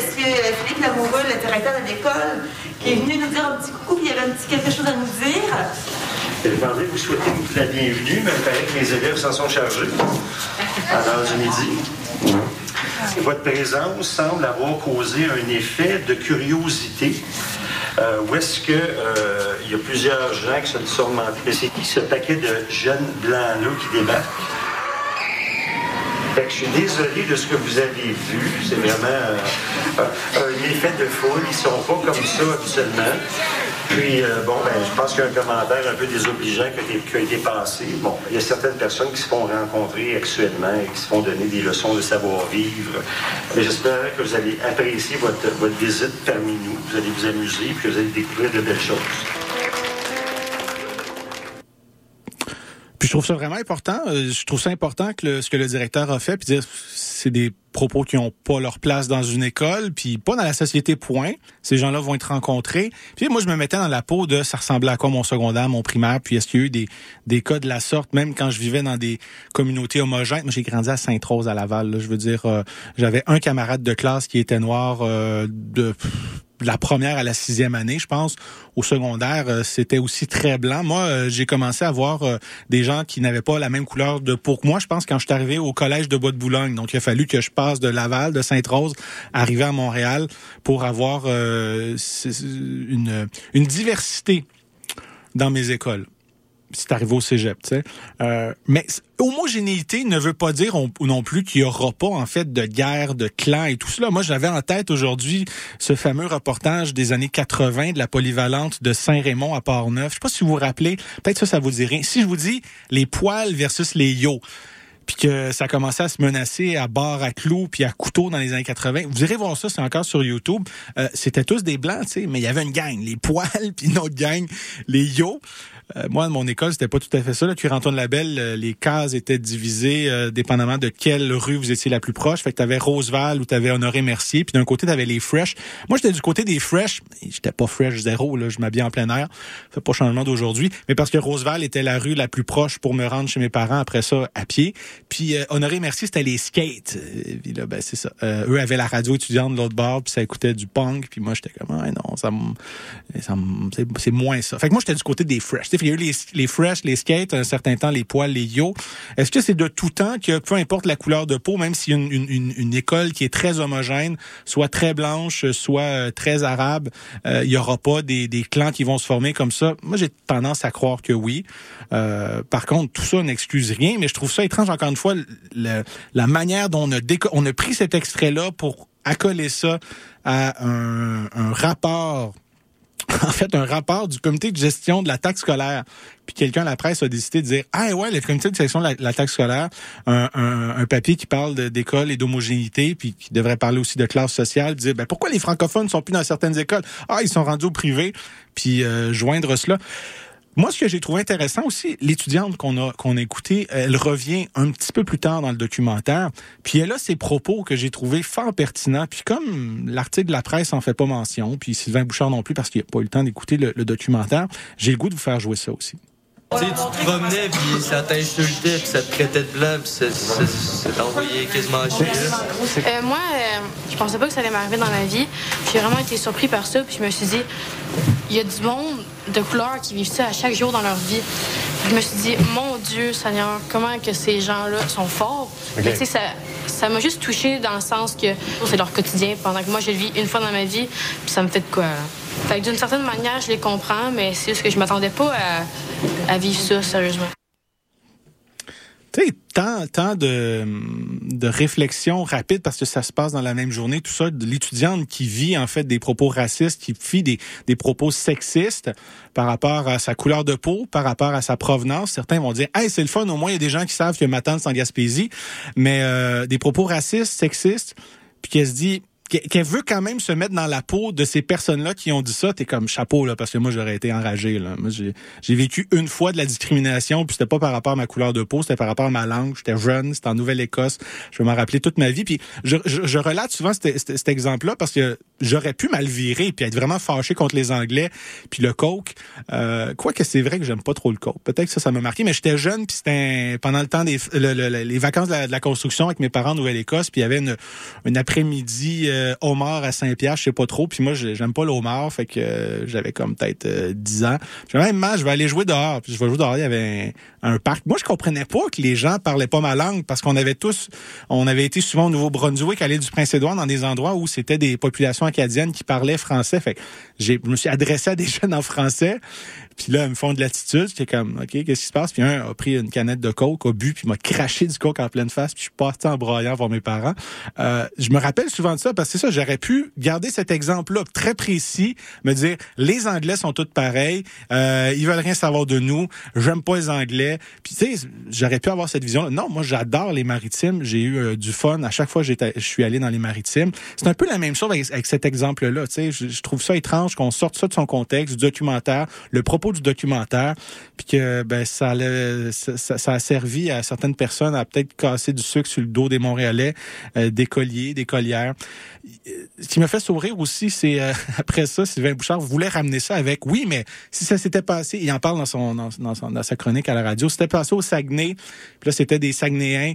Philippe Lamoureux, le directeur de l'école, qui est venu nous dire un petit coucou, il y avait un petit quelque chose à nous dire. Je vais vous souhaiter la bienvenue, mais il paraît que mes élèves s'en sont chargés à l'heure du midi. Votre présence semble avoir causé un effet de curiosité euh, où est-ce que euh, il y a plusieurs gens qui se sont demandé, mais c'est qui ce paquet de jeunes blancs-là qui débarquent? Je suis désolé de ce que vous avez vu. C'est vraiment euh, un effet de foule. Ils sont pas comme ça habituellement. Puis, euh, bon, ben, je pense qu'il y a un commentaire un peu désobligeant qui a, été passé. Bon, il y a certaines personnes qui se font rencontrer actuellement et qui se font donner des leçons de savoir-vivre. Mais j'espère que vous allez apprécier votre, votre visite parmi nous. Vous allez vous amuser et que vous allez découvrir de belles choses. Puis je trouve ça vraiment important. Euh, je trouve ça important que ce que le directeur a fait, puis dire c'est des propos qui ont pas leur place dans une école, puis pas dans la société, point. Ces gens-là vont être rencontrés. Puis moi, je me mettais dans la peau de ça ressemblait à quoi mon secondaire, mon primaire, puis est-ce qu'il y a eu des, des cas de la sorte, même quand je vivais dans des communautés homogènes. Moi, j'ai grandi à Sainte-Rose, à Laval. Je veux dire, euh, j'avais un camarade de classe qui était noir euh, de la première à la sixième année, je pense. Au secondaire, euh, c'était aussi très blanc. Moi, euh, j'ai commencé à voir des gens qui n'avaient pas la même couleur de que moi. Je pense quand je suis arrivé au collège de Bois-de-Boulogne. Donc, il a fallu que je de Laval, de Sainte-Rose, arriver à Montréal pour avoir une, une diversité dans mes écoles c'est arrivé au cégep, tu sais. Euh, mais homogénéité ne veut pas dire non plus qu'il y aura pas en fait de guerre, de clans et tout cela. Moi, j'avais en tête aujourd'hui ce fameux reportage des années 80 de la polyvalente de Saint-Raymond à Port-Neuf. Je sais pas si vous vous rappelez. Peut-être ça, ça vous dirait. Si je vous dis les poils versus les yo puis que ça commençait à se menacer à barre à clous puis à couteau dans les années 80. Vous irez voir ça, c'est encore sur YouTube. Euh, c'était tous des blancs, tu sais, mais il y avait une gang, les poils, (laughs) puis une autre gang, les yo. Euh, moi, mon école, c'était pas tout à fait ça. Là, Cuire-Antoine Labelle, euh, les cases étaient divisées euh, dépendamment de quelle rue vous étiez la plus proche. Fait que t'avais Roseval ou t'avais Honoré Mercier. Puis d'un côté, t'avais les Fresh. Moi, j'étais du côté des Fresh. J'étais pas Fresh zéro. Là, je m'habillais en plein air. Fait pas changement d'aujourd'hui. Mais parce que Roseval était la rue la plus proche pour me rendre chez mes parents après ça à pied. Puis euh, Honoré Merci, c'était les skates. Euh, Puis là, ben, c'est ça. Euh, eux avaient la radio étudiante de l'autre bord, puis ça écoutait du punk. Puis moi, j'étais comme, ah, non, ça, ça c'est moins ça. Fait que moi, j'étais du côté des fresh. Il y a eu les, les fresh, les skates, un certain temps, les poils, les yo. Est-ce que c'est de tout temps que peu importe la couleur de peau, même a une, une, une, école qui est très homogène, soit très blanche, soit euh, très arabe, euh, il y aura pas des, des clans qui vont se former comme ça? Moi, j'ai tendance à croire que oui. Euh, par contre, tout ça n'excuse rien, mais je trouve ça étrange, encore une fois, le- la manière dont on a, on a pris cet extrait-là pour accoler ça à un, un rapport (laughs) en fait un rapport du comité de gestion de la taxe scolaire. Puis quelqu'un à la presse a décidé de dire Ah ouais, le comité de gestion de la, taxe scolaire, un, un- papier qui parle d'école et d'homogénéité, puis qui devrait parler aussi de classe sociale, dire ben pourquoi les francophones sont plus dans certaines écoles? Ah, ils sont rendus au privé, puis euh, joindre cela. Moi, ce que j'ai trouvé intéressant aussi, l'étudiante qu'on a qu'on a écoutée, elle revient un petit peu plus tard dans le documentaire, puis elle a ses propos que j'ai trouvé fort pertinents. Puis comme l'article de la presse en fait pas mention, puis Sylvain Bouchard non plus parce qu'il n'a pas eu le temps d'écouter le, le documentaire, j'ai le goût de vous faire jouer ça aussi. Tu sais, tu te promenais, puis ça t'insultait, puis ça te traitait de blanc, puis ça, ça, ça t'envoyait quasiment chier. là. Euh, moi, euh, je pensais pas que ça allait m'arriver dans la vie. J'ai vraiment été surpris par ça. Puis je me suis dit, il y a du monde de couleur qui vivent ça à chaque jour dans leur vie. Puis je me suis dit, mon Dieu, Seigneur, comment que ces gens-là sont forts? Mais tu sais, ça, ça m'a juste touché dans le sens que c'est leur quotidien pendant que moi, je le vis une fois dans ma vie. Puis ça me fait de quoi, là. Fait que d'une certaine manière, je les comprends, mais c'est juste que je m'attendais pas à, vivre ça, sérieusement. Tant, tant de, de réflexion rapide parce que ça se passe dans la même journée, tout ça, de l'étudiante qui vit en fait des propos racistes, qui vit des, des propos sexistes par rapport à sa couleur de peau, par rapport à sa provenance. Certains vont dire, hey, c'est le fun, au moins il y a des gens qui savent que ma tante c'est en Gaspésie, mais euh, des propos racistes, sexistes, puis qu'elle se dit, qu'elle veut quand même se mettre dans la peau de ces personnes-là qui ont dit ça, t'es comme chapeau là, parce que moi j'aurais été enragé là. Moi j'ai vécu une fois de la discrimination, puis c'était pas par rapport à ma couleur de peau, c'était par rapport à ma langue. J'étais jeune, c'était en Nouvelle-Écosse, je vais m'en rappeler toute ma vie. Puis je, je, je relate souvent cet, exemple-là parce que j'aurais pu mal virer puis être vraiment fâché contre les Anglais, puis le coke. Euh, Quoique c'est vrai que j'aime pas trop le coke. Peut-être que ça, ça m'a marqué, mais j'étais jeune puis c'était pendant le temps des le- le- le- les vacances de la, de la construction avec mes parents en Nouvelle-Écosse, puis il y avait une, une après-midi euh, homard à Saint-Pierre, je sais pas trop, puis moi j'ai- j'aime pas le homard, fait que euh, j'avais comme peut-être euh, 10 ans. Puis même je vais aller jouer dehors, puis je vais jouer dehors, il y avait un, parc. Moi je comprenais pas que les gens parlaient pas ma langue parce qu'on avait tous on avait été souvent au Nouveau-Brunswick, à du Prince-Édouard dans des endroits où c'était des populations acadiennes qui parlaient français. Fait que je me suis adressé à des (laughs) jeunes en français. Puis là, ils me font de l'attitude. J'étais comme, OK, qu'est-ce qui se passe? Puis un a pris une canette de coke, a bu, puis m'a craché du coke en pleine face. Puis je suis parti en broyant voir mes parents. Euh, je me rappelle souvent de ça parce que c'est ça, j'aurais pu garder cet exemple-là très précis, me dire, les Anglais sont tous pareils, euh, ils veulent rien savoir de nous, j'aime pas les Anglais. Puis tu sais, j'aurais pu avoir cette vision. Non, moi j'adore les maritimes. J'ai eu euh, du fun à chaque fois que je suis allé dans les maritimes. C'est un peu la même chose avec, cet exemple-là. Tu sais, je, trouve ça étrange qu'on sorte ça de son contexte, du documentaire, le propos du documentaire, puis que ben ça, a servi à certaines personnes à peut-être casser du sucre sur le dos des Montréalais, euh, des colliers, des collières. Ce qui me fait sourire aussi, c'est euh, (laughs) après ça, Sylvain Bouchard voulait ramener ça avec oui, mais si ça s'était passé, il en parle dans son- dans sa chronique à la radio, c'était passé au Saguenay, puis là c'était des Saguenayens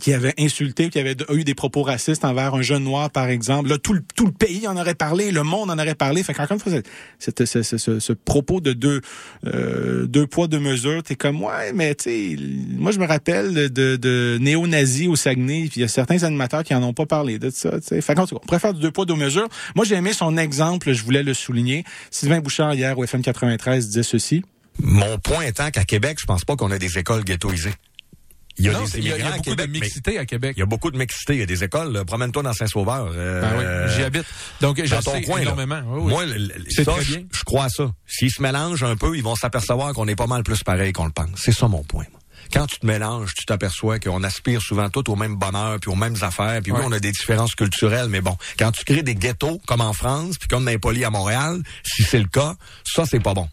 qui avaient insulté, qui avaient eu des propos racistes envers un jeune noir, par exemple. Là, tout le, tout le pays en aurait parlé, le monde en aurait parlé. Fait qu'encore une fois, ce, propos de deux, euh, deux poids, deux mesures, t'es comme, ouais, mais tu sais, moi, je me rappelle de, néo-nazis au Saguenay, puis il y a certains animateurs qui en ont pas parlé de ça, tu sais. Fait qu'en tout cas, on préfère du deux poids, deux mesures. Moi, j'ai aimé son exemple, je voulais le souligner. Sylvain Bouchard, hier, au FM 93, disait ceci. Mon point étant qu'à Québec, je pense pas qu'on a des écoles ghettoisées. Il y a Non, des il y a, il y a immigrants à beaucoup Québec, de mixité à Québec. Il y a beaucoup de mixité. Il y a des écoles. Promène-toi dans Saint-Sauveur. euh, Ben oui, j'y habite. Donc, je dans ton sais coin, énormément. Oui, oui. Moi, ça, très je, bien. je crois à ça. S'ils se mélangent un peu, ils vont s'apercevoir qu'on est pas mal plus pareil qu'on le pense. C'est ça mon point. moi. Quand tu te mélanges, tu t'aperçois qu'on aspire souvent tous au même bonheur, puis aux mêmes affaires, puis oui, on a des différences culturelles, mais bon, quand tu crées des ghettos comme en France, puis comme dans les polis à Montréal, si c'est le cas, ça c'est pas bon.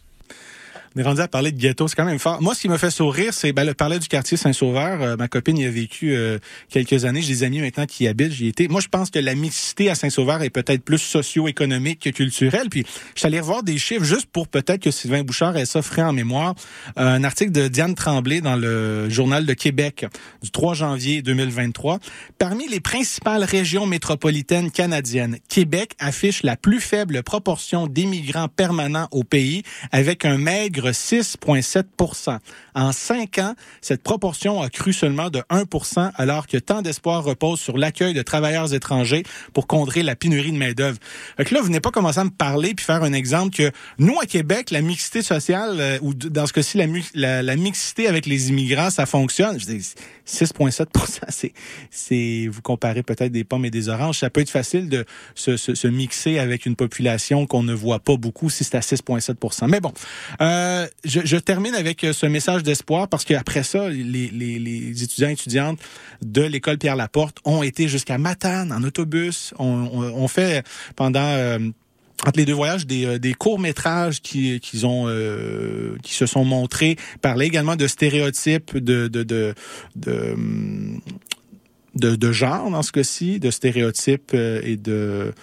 On est rendu à parler de ghetto, c'est quand même fort. Moi, ce qui me fait sourire, c'est ben, le parler du quartier Saint-Sauveur. Euh, ma copine y a vécu euh, quelques années. J'ai des amis maintenant qui y habitent. J'y étais. Moi, je pense que la mixité à Saint-Sauveur est peut-être plus socio-économique que culturelle. Puis, je suis allé revoir des chiffres juste pour peut-être que Sylvain Bouchard ait ça en mémoire. Euh, un article de Diane Tremblay dans le Journal de Québec du 3 janvier 2023. Parmi les principales régions métropolitaines canadiennes, Québec affiche la plus faible proportion d'immigrants permanents au pays avec un maigre 6,7 En cinq ans, cette proportion a cru seulement de 1% alors que tant d'espoir repose sur l'accueil de travailleurs étrangers pour contrer la pénurie de main-d'œuvre. Que là, vous n'avez pas commencé à me parler puis faire un exemple que nous, à Québec, la mixité sociale, euh, ou dans ce cas-ci, la, la, mixité avec les immigrants, ça fonctionne. 6,7 c'est, vous comparez peut-être des pommes et des oranges. Ça peut être facile de se, se, mixer avec une population qu'on ne voit pas beaucoup si c'est à 6,7% Mais bon, euh, je, termine avec ce message d'espoir parce qu'après ça, les, les, les, étudiants et étudiantes de l'école Pierre Laporte ont été jusqu'à Matane en autobus. On, on, fait pendant euh, entre les deux voyages des, euh, des courts métrages qui euh, qui se sont montrés parlaient également de stéréotypes de de de, de de, de genre dans ce cas-ci, de stéréotypes et de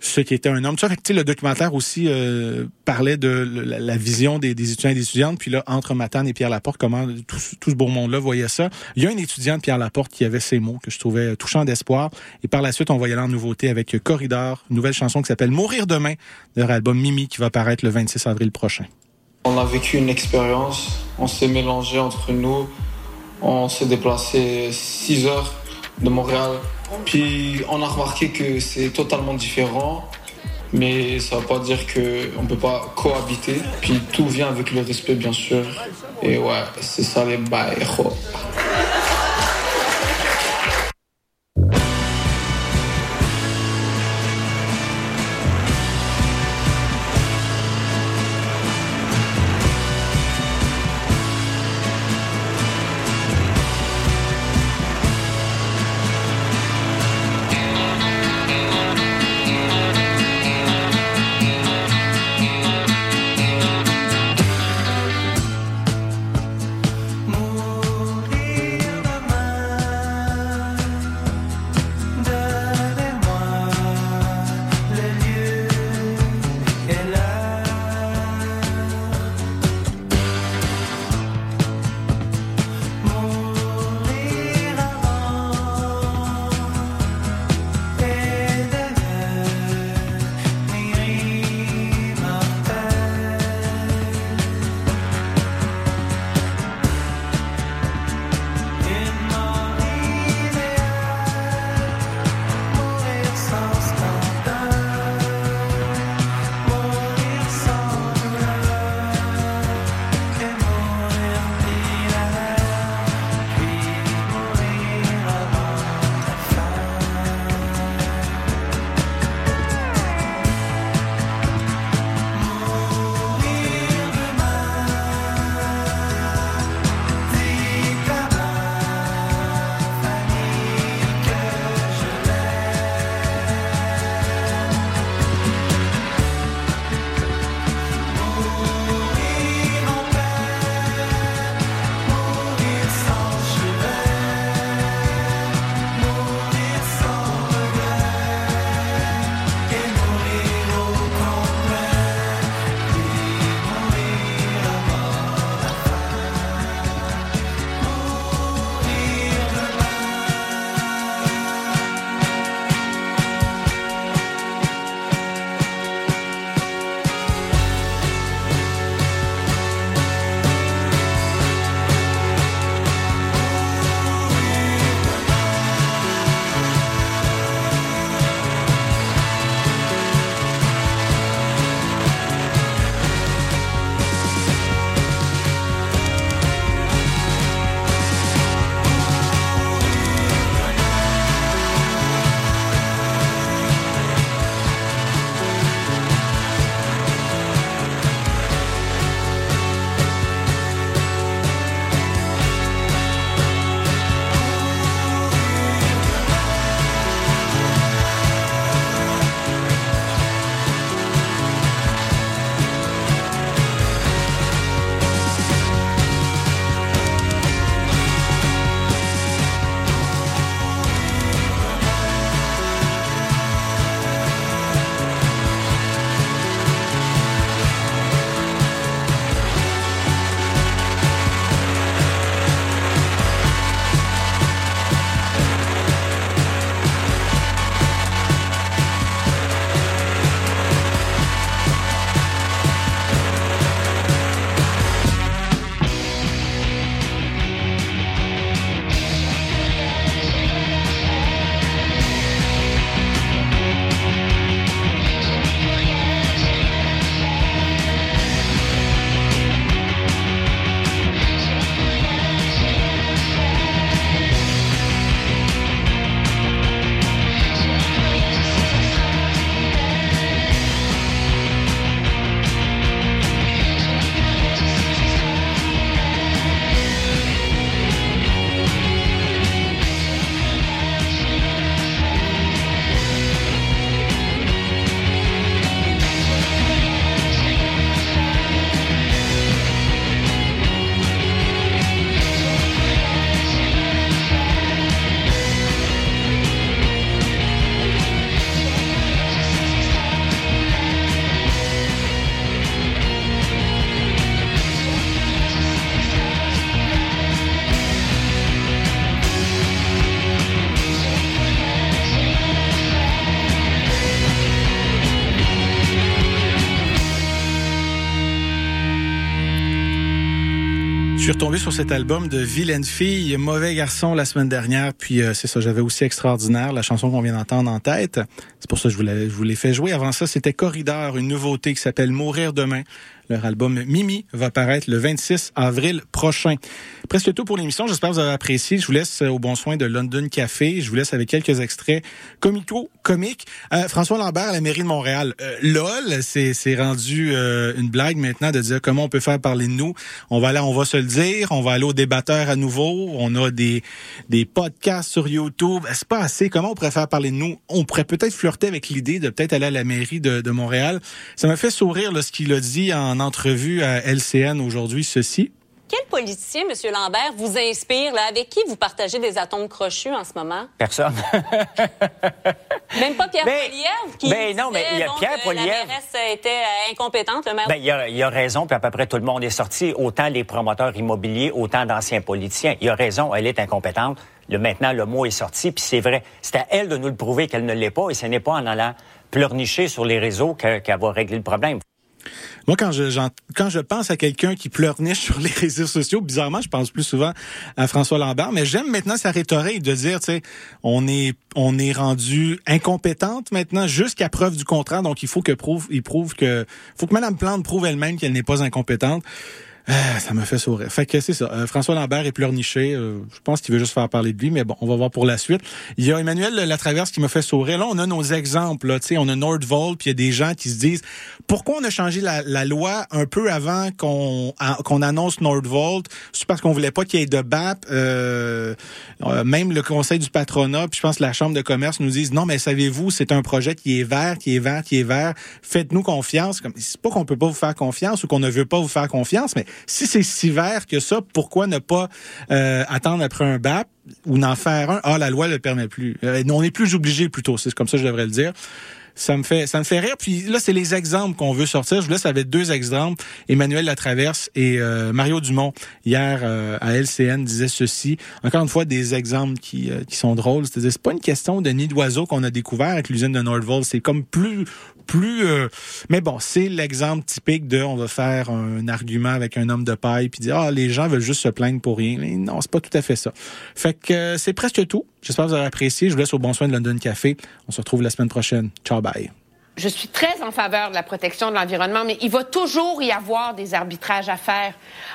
ce qui était un homme. Tu vois, le documentaire aussi euh, parlait de la, vision des, étudiants et des étudiantes. Puis là, entre Matane et Pierre Laporte, comment tout, ce beau monde-là voyait ça. Il y a une étudiante, Pierre Laporte, qui avait ces mots que je trouvais touchants d'espoir. Et par la suite, on va y nouveauté avec Corridor, une nouvelle chanson qui s'appelle Mourir demain, de leur album Mimi, qui va paraître le 26 avril prochain. On a vécu une expérience, on s'est mélangé entre nous, on s'est déplacé 6 heures de Montréal puis on a remarqué que c'est totalement différent, mais ça ne veut pas dire qu'on ne peut pas cohabiter. Puis tout vient avec le respect, bien sûr. Et ouais, c'est ça les bails. Suis retombé sur cet album de Vilaine Fille, Mauvais Garçon la semaine dernière, puis euh, c'est ça, j'avais aussi Extraordinaire, la chanson qu'on vient d'entendre en tête. C'est pour ça que je vous l'ai, je vous l'ai fait jouer. Avant ça, c'était Corridor, une nouveauté qui s'appelle Mourir demain. Leur album Mimi va paraître le 26 avril prochain. Presque tout pour l'émission. J'espère que vous avez apprécié. Je vous laisse au bon soin de London Café. Je vous laisse avec quelques extraits comico comiques. Euh, François Lambert à la mairie de Montréal. Euh, LOL, c'est, rendu euh, une blague maintenant de dire comment on peut faire parler de nous. On va aller, on va se le dire. On va aller au débatteur à nouveau. On a des, des podcasts sur YouTube. C'est pas assez. Comment on pourrait faire parler de nous? On pourrait peut-être flirter avec l'idée de peut-être aller à la mairie de, de Montréal. Ça m'a fait sourire là, ce qu'il a dit en entrevue à LCN aujourd'hui, ceci. Quel politicien, M. Lambert, vous inspire? Là? Avec qui vous partagez des atomes crochus en ce moment? Personne. (laughs) Même pas Pierre Ben, Poilievre qui ben non, mais il y a Pierre euh. La mairesse était euh, incompétente, le maire. Ben, il, a, il a raison, puis à peu près tout le monde est sorti, autant les promoteurs immobiliers, autant d'anciens politiciens. Il a raison, elle est incompétente. Le, maintenant, le mot est sorti, puis c'est vrai. C'est à elle de nous le prouver qu'elle ne l'est pas, et ce n'est pas en allant pleurnicher sur les réseaux que- qu'elle va régler le problème. Moi, quand je, quand je pense à quelqu'un qui pleurniche (laughs) sur les réseaux sociaux, bizarrement, je pense plus souvent à François Lambert, mais j'aime maintenant sa rhétorique de dire, tu sais, on est, on est rendu incompétente maintenant jusqu'à preuve du contraire, donc il faut que prouve, il prouve que, faut que Mme Plante prouve elle-même qu'elle n'est pas incompétente. Ah, ça me fait sourire. Fait que c'est ça. Euh, François Lambert est pleurniché. Euh, je pense qu'il veut juste faire parler de lui, mais bon, on va voir pour la suite. Il y a Emmanuel Latraverse qui me fait sourire. Là, on a nos exemples. Là, on a Nordvolt, puis il y a des gens qui se disent pourquoi on a changé la, loi un peu avant qu'on qu'on annonce Nordvolt? C'est parce qu'on voulait pas qu'il y ait de BAP. Euh, euh, même le Conseil du patronat, puis je pense la Chambre de commerce nous disent non, mais savez-vous, c'est un projet qui est vert, qui est vert, qui est vert. Faites-nous confiance. C'est pas qu'on peut pas vous faire confiance ou qu'on ne veut pas vous faire confiance, mais si c'est si vert que ça, pourquoi ne pas euh, attendre après un BAP ou n'en faire un? Ah, la loi le permet plus. Euh, on n'est plus obligé plutôt. C'est comme ça que je devrais le dire. Ça me fait ça me fait rire. Puis là, c'est les exemples qu'on veut sortir. Je vous laisse avec deux exemples. Emmanuel Latraverse et euh, Mario Dumont hier euh, à LCN disaient ceci. Encore une fois, des exemples qui, euh, qui sont drôles. C'est-à-dire, c'est pas une question de nid d'oiseau qu'on a découvert avec l'usine de Nordvolt. C'est comme plus plus. euh, mais bon, c'est l'exemple typique de on va faire un argument avec un homme de paille puis dire ah les gens veulent juste se plaindre pour rien. Mais non, c'est pas tout à fait ça. Fait que euh, c'est presque tout. J'espère que vous avez apprécié. Je vous laisse au bon soin de London Café. On se retrouve la semaine prochaine. Ciao, bye. Je suis très en faveur de la protection de l'environnement, mais il va toujours y avoir des arbitrages à faire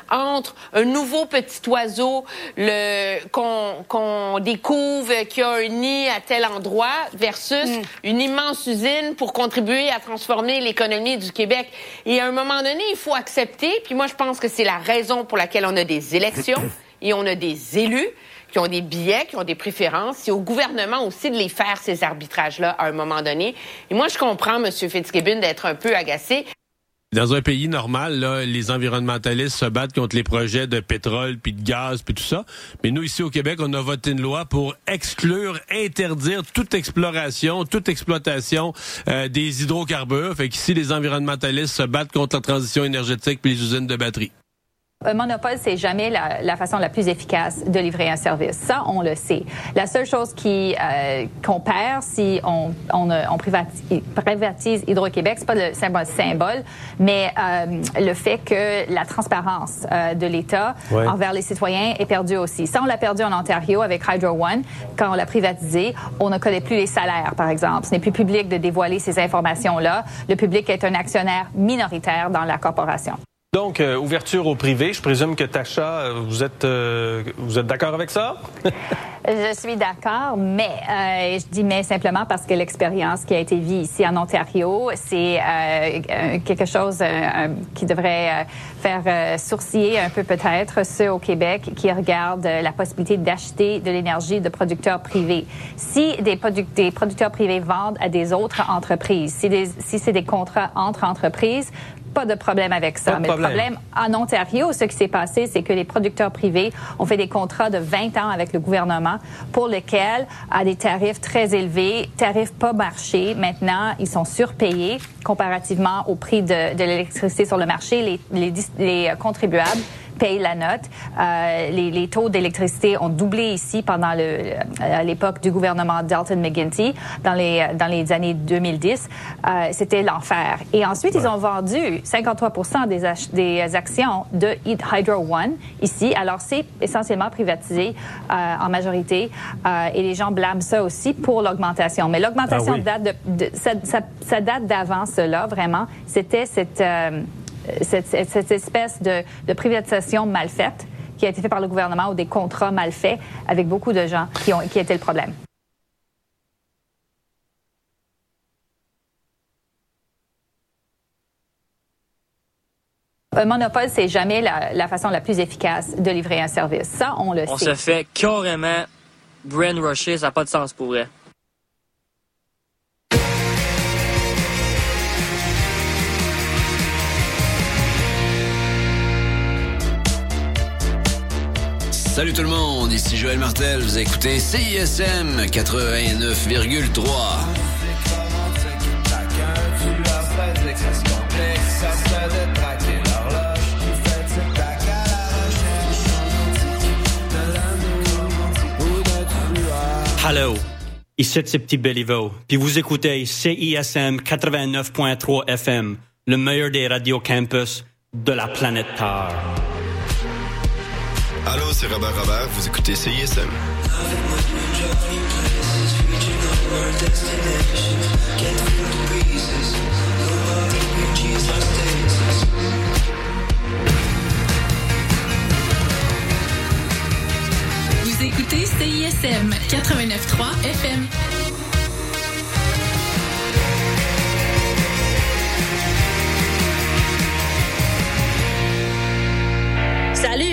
entre un nouveau petit oiseau le, qu'on, qu'on découvre qui a un nid à tel endroit versus une immense usine pour contribuer à transformer l'économie du Québec. Et à un moment donné, il faut accepter, puis moi je pense que c'est la raison pour laquelle on a des élections (coughs) et on a des élus qui ont des billets, qui ont des préférences. C'est au gouvernement aussi de les faire, ces arbitrages-là, à un moment donné. Et moi, je comprends, M. Fitzgibbon, d'être un peu agacé. Dans un pays normal, là, les environnementalistes se battent contre les projets de pétrole, puis de gaz, puis tout ça. Mais nous, ici au Québec, on a voté une loi pour exclure, interdire toute exploration, toute exploitation euh, des hydrocarbures. Fait qu'ici, les environnementalistes se battent contre la transition énergétique puis les usines de batterie. Un monopole, c'est jamais la, la façon la plus efficace de livrer un service. Ça, on le sait. La seule chose qui euh, qu'on perd si on, on, euh, on privatise, privatise Hydro-Québec, c'est pas le symbole, symbole mais euh, le fait que la transparence euh, de l'État Ouais. envers les citoyens est perdue aussi. Ça, on l'a perdu en Ontario avec Hydro One. Quand on l'a privatisé, on ne connaît plus les salaires, par exemple. Ce n'est plus public de dévoiler ces informations-là. Le public est un actionnaire minoritaire dans la corporation. Donc, euh, ouverture au privé, je présume que Tacha, euh, vous êtes, euh, vous êtes d'accord avec ça? (laughs) Je suis d'accord, mais euh, je dis mais simplement parce que l'expérience qui a été vue ici en Ontario, c'est euh, euh, quelque chose qui devrait faire sourciller un peu peut-être ceux au Québec qui regardent la possibilité d'acheter de l'énergie de producteurs privés. Si des, produ- des producteurs privés vendent à des autres entreprises, si, si c'est des contrats entre entreprises, pas de problème avec ça. Mais problème. le problème en Ontario, ce qui s'est passé, c'est que les producteurs privés ont fait des contrats de 20 ans avec le gouvernement pour lesquels, à des tarifs très élevés, tarifs pas marché, maintenant, ils sont surpayés comparativement au prix de, de l'électricité sur le marché. Les, les, dis- les, euh, contribuables payent la note. Euh, les, les, taux d'électricité ont doublé ici pendant le, à l'époque du gouvernement Dalton McGuinty dans les, dans les années 2010. Euh, C'était l'enfer. Et ensuite, ils ont vendu 53 des, des actions de Hydro One ici. Alors, c'est essentiellement privatisé euh, en majorité euh, et les gens blâment ça aussi pour l'augmentation. Mais l'augmentation ah oui. date de, de ça, ça, ça date d'avant cela, vraiment. C'était cette, euh, cette, cette, espèce de, de privatisation mal faite qui a été faite par le gouvernement ou des contrats mal faits avec beaucoup de gens qui, ont, qui étaient le problème. Un monopole, c'est jamais la, la, façon la plus efficace de livrer un service. Ça, on le on sait. On se fait carrément brainwasher, ça n'a pas de sens pour vrai. Salut tout le monde, ici Joël Martel, vous écoutez CISM 89,3. Hello, ici c'est Petit Béliveau, puis vous écoutez CISM 89.3 FM, le meilleur des radios campus de la planète Terre. Allô, c'est Robert Robert, vous écoutez CISM. Vous écoutez CISM 89.3 FM. Salut,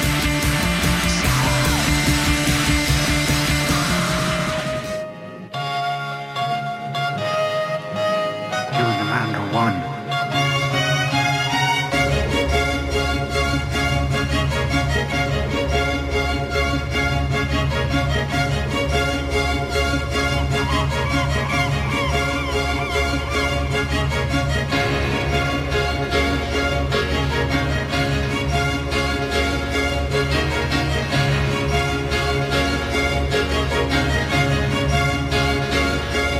One.